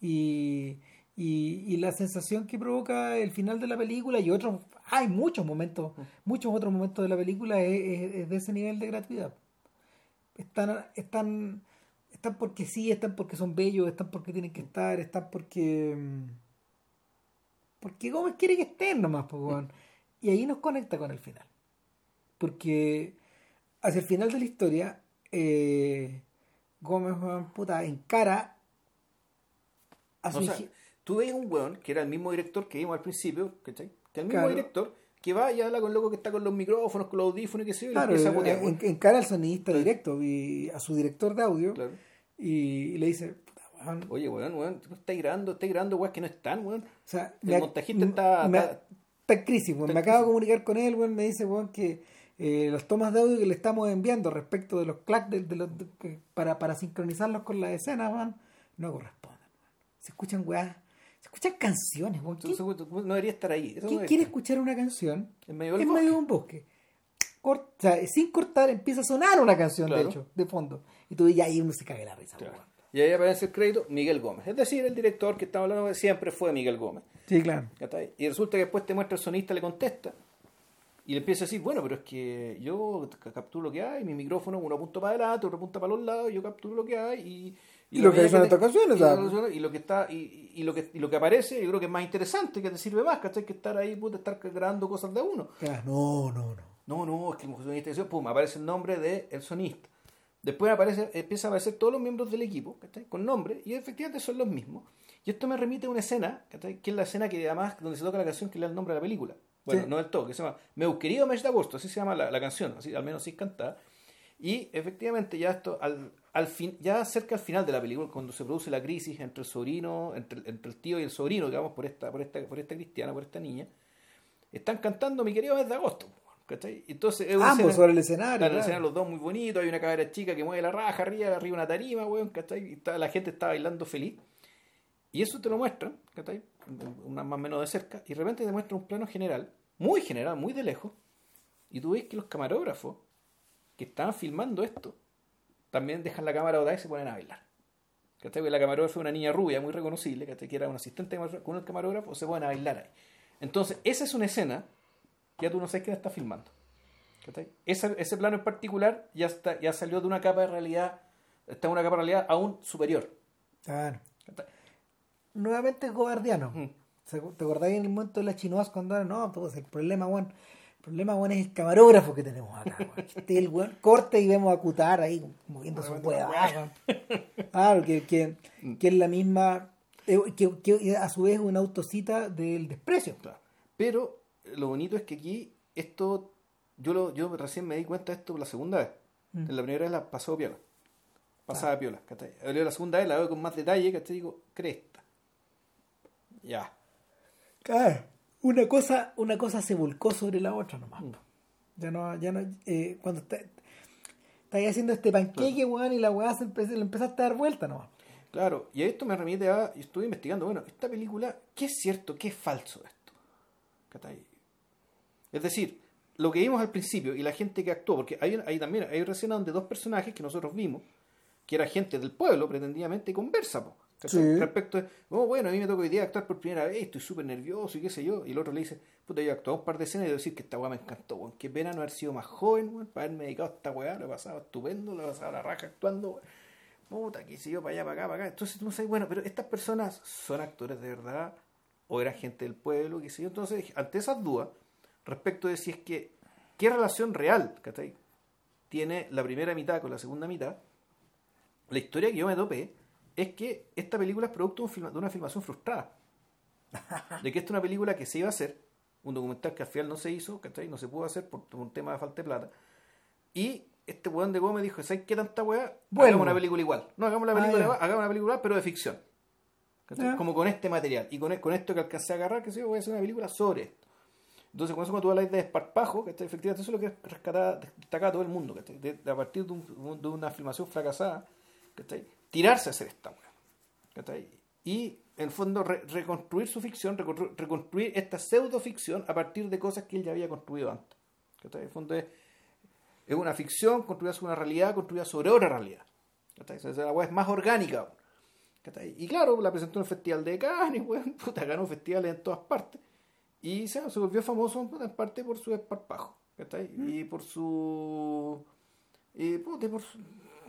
Y, y, y la sensación que provoca el final de la película y otros, hay muchos momentos, muchos otros momentos de la película es, de ese nivel de gratuidad. Están, están, están porque sí, están porque son bellos, están porque tienen que estar, están porque... mm, Porque Gómez quiere que estén nomás, pues. Y ahí nos conecta con el final. Porque hacia el final de la historia, eh, Gómez, weón, puta, encara a su O sea, tú ves un weón que era el mismo director que vimos al principio, ¿cachai? Que el mismo Claro. director que va y habla con el loco que está con los micrófonos, con los audífonos y yo, y le Claro, empieza a eh, putear, weón. en- encara al sonidista directo y a su director de audio Claro. y, le dice, puta, weón, Oye, weón, weón, tú estás grabando, estás grabando weas que no están, weón. O sea, El montajista está- está- está en crisis, weón. está Me en acabo de crisis. comunicar con él, weón. Me dice, weón, que eh, los tomas de audio que le estamos enviando respecto de los clacks de, de los, de- que- para, para sincronizarlos con la escena, weón, no corresponden. Se escuchan weá, se escuchan canciones, weón. ¿Quién, Tú- tú- tú no debería estar ahí. Eso quién quiere escuchar una canción En medio del en medio de un bosque? Sin cortar empieza a sonar una canción, Claro. de hecho, de fondo. Y tú ya ahí uno se caga de la risa, Claro. Y ahí aparece el crédito Miguel Gómez. Es decir, el director que estamos hablando siempre fue Miguel Gómez. Sí, claro. Y resulta que después te muestra el sonista, le contesta. Y le empieza a decir, bueno, pero es que yo ca- capturo lo que hay, mi micrófono uno apunta para adelante, otro apunta para los lados, yo capturo lo que hay y... Y lo que son te- estas canciones, y lo- ¿sabes? y lo que está y, y lo que y lo que aparece yo creo que es más interesante que te sirve más ¿cachai? que estar ahí puta, estar grabando cosas de uno Claro, No, no, no. no no es que el sonista dice pum aparece el nombre del sonista después aparece empieza a aparecer todos los miembros del equipo ¿cachai? con nombre y efectivamente son los mismos y esto me remite a una escena ¿cachai? que es la escena que además donde se toca la canción que le da el nombre a la película bueno Sí. no del todo que se llama Meu querido mes de agosto así se llama la, la canción así al menos así cantada y efectivamente ya esto al, al fin, ya cerca al final de la película, cuando se produce la crisis entre el sobrino, entre, el- entre el tío y el sobrino, digamos, por esta, por esta, por esta cristiana, por esta niña, están cantando mi querido mes de agosto. ¿cachai? Entonces es Ambos escena- sobre el escenario. Claro, claro. escena los dos muy bonitos, hay una cabra chica que mueve la raja arriba, arriba una tarima, weón, ¿cachai? Y está- la gente está bailando feliz. Y eso te lo muestran, ¿cachai? Una más o menos de cerca, y de repente te muestra un plano general, muy general, muy de lejos, y tú ves que los camarógrafos que estaban filmando esto también dejan la cámara botada y se ponen a bailar. ¿Cachai? Porque la camarógrafa es una niña rubia muy reconocible, ¿cachai? Que era un asistente camarógrafo, con el camarógrafo se ponen a bailar ahí. Entonces, esa es una escena que ya tú no sabes quién está filmando. ¿Cachai? Ese, ese plano en particular ya, está, ya salió de una capa de realidad, está en una capa de realidad aún superior. Claro. ¿cachai? Nuevamente gobardiano. ¿Se- ¿Te acordáis en el momento de la chinoas cuando era, no, pues el problema, weón, el problema, weón, es el camarógrafo que tenemos acá, weón. Esté el weón, corte y vemos a Cutar ahí moviendo su hueá, weón. Claro, que, que, que es la misma, eh, que, que a su vez es una autocita del desprecio. Claro. Pero eh, lo bonito es que aquí esto, yo lo, yo recién me di cuenta de esto la segunda vez. Mm. La primera vez la pasó piola. Pasaba piola, ¿cachai? La segunda vez la veo con más detalle, ¿cachai? Digo, cresta. Ya. Claro. Una cosa, una cosa se volcó sobre la otra nomás. Mm. Ya no, ya no, eh, cuando está, estáis haciendo este panqueque, weón, y la weá se empe- le empezaste a dar vuelta nomás. Claro, y esto me remite a. Estuve investigando, bueno, esta película, ¿qué es cierto, qué es falso esto? Es decir, lo que vimos al principio y la gente que actuó, porque hay, hay también hay una escena donde dos personajes que nosotros vimos, que era gente del pueblo, pretendidamente, conversa, po. Sí. Respecto de, oh, bueno, a mí me toca hoy día actuar por primera vez, estoy súper nervioso y qué sé yo, y el otro le dice, puta, yo he actuado un par de escenas y debo decir que esta weá me encantó, weón, qué pena no haber sido más joven, weón, para haberme dedicado a esta weá, lo he pasado estupendo, lo he pasado a la raja actuando, weón puta, qué sé yo, para allá, para acá, para acá. Entonces tú no sabes, bueno, pero estas personas son actores de verdad o eran gente del pueblo, qué sé yo. Entonces, ante esas dudas, respecto de si es que, ¿qué relación real, ¿cachai? Tiene la primera mitad con la segunda mitad, la historia que yo me topé es que esta película es producto de un filma- de una filmación frustrada. De que esta es una película que se iba a hacer, un documental que al final no se hizo, ¿cachai? No se pudo hacer por, por un tema de falta de plata. Y este weón de Gómez dijo, ¿sabes qué tanta weá? Hagamos una película igual. No, hagamos la Ah, película igual, hagamos una película pero de ficción. Como con este material. Y con, con esto que alcancé a agarrar, que yo, voy a hacer una película sobre esto. Entonces, con eso cuando tú hablas de desparpajo, ¿cachai? efectivamente eso es lo que es rescatar, destacar a todo el mundo, de a partir de, un- de una filmación fracasada, ¿cachai? tirarse a hacer esta weá. ¿cachai? Y en el fondo re- reconstruir su ficción, reconstru- reconstruir esta pseudoficción a partir de cosas que él ya había construido antes. ¿cachai? En el fondo es, es una ficción construida sobre una realidad, construida sobre otra realidad. ¿cachai? Entonces, la weá es más orgánica. aún. Y claro, la presentó en el Festival de Cannes, weón, puta, ganó festivales en todas partes. Y se, se volvió famoso puta, en parte por su desparpajo, ¿cachai? Y por su... Y, puta, por su...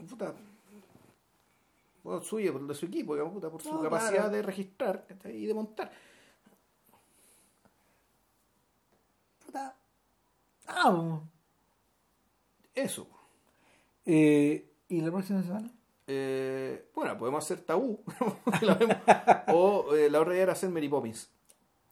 Puta, por suyo, por de su equipo, digamos, puta, por su No, capacidad claro. de registrar y de montar. Puta. Ah, bueno. Eso. Eh, ¿Y la próxima semana? Eh, bueno, podemos hacer tabú. O eh, la otra idea era hacer Mary Poppins.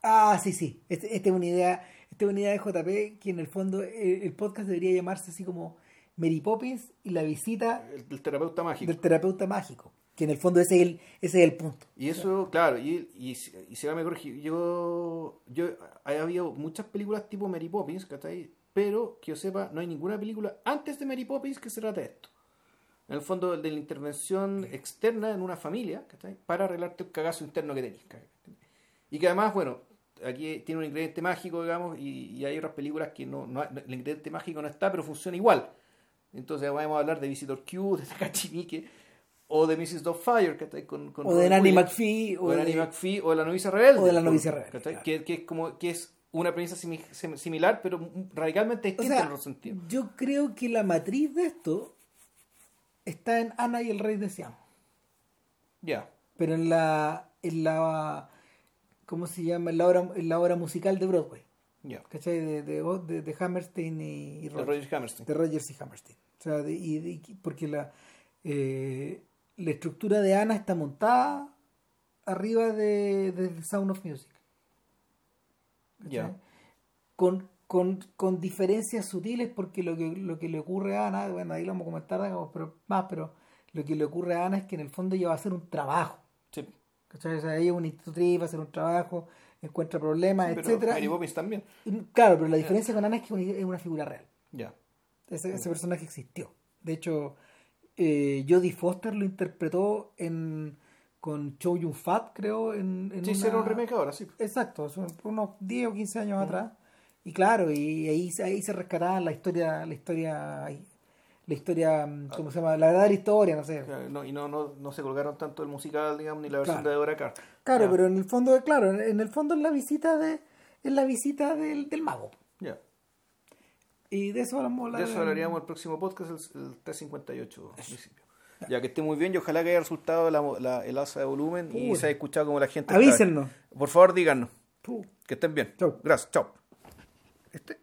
Ah, sí, sí. Esta este es una idea, esta es una idea de JP que en el fondo eh, el podcast debería llamarse así como Mary Poppins y la visita El, el terapeuta mágico. del terapeuta mágico. Que en el fondo ese es el, ese es el punto. Y eso, claro, y, y, y se va a me corregir. Yo, yo, ha habido muchas películas tipo Mary Poppins, ¿cachai? Pero que yo sepa, no hay ninguna película antes de Mary Poppins que se trate de esto. En el fondo, de la intervención externa en una familia, ¿cachai? Para arreglarte el cagazo interno que tenés. ¿cachai? Y que además, bueno, aquí tiene un ingrediente mágico, digamos, y, y hay otras películas que no, no el ingrediente mágico no está, pero funciona igual. Entonces vamos a hablar de Visitor Q, de Takashi Miike, o de Mrs. Doubtfire, ¿cachai? Con, con O de Nanny. McPhee. O de Nanny McPhee o de la novicia rebelde. O de La novicia rebelde, claro. Que, que es como que es una premisa simi- sim- similar, pero radicalmente O distinta sea, en otro sentido. yo creo que la matriz de esto está en Ana y el Rey de Siam. Ya. Pero en la, en la ¿cómo se llama? En la obra, en la obra musical de Broadway. Ya. ¿Cachai? De, de, de, de Hammerstein y, y De Rogers. Roger Hammerstein. de Rogers y Hammerstein. O sea, de- y, porque la, eh, la estructura de Ana está montada arriba de, de The Sound of Music. Ya. Con, con, con diferencias sutiles porque lo que, lo que le ocurre a Ana, bueno, ahí lo vamos a comentar digamos, pero, más, pero lo que le ocurre a Ana es que en el fondo ella va a hacer un trabajo. Sí. ¿cachai? O sea, ella es una institutriz, va a hacer un trabajo, encuentra problemas, Pero etcétera Mary Poppins también. y- Claro, pero la diferencia con Ana es que es una- figura real. Ya. Ese, ese personaje existió. De hecho, eh, Jodie Foster lo interpretó en, con Chow Yun Fat, creo, en, en Sí, una- un remake ahora, sí. Exacto, son unos 10 o 15 años atrás. Y claro, y ahí, se- ahí se rescataba la historia, la historia, la historia, mm, ¿cómo se llama? La verdadera historia, no sé. Claro, no- y no, no, no se colgaron tanto el musical, digamos, ni la versión Claro. de Dora Carr. Claro, pero en el fondo, claro, en el fondo es la visita de, es la visita del, del mago. Ya. Y de eso hablar. De eso en- hablaríamos el próximo podcast, el, el 358 al principio. Ya que esté muy bien y ojalá que haya resultado la, la- el alza de volumen y se haya escuchado como la gente. Avísennos. Por favor, díganos. Que estén bien. Chau. Gracias. Chao. Este.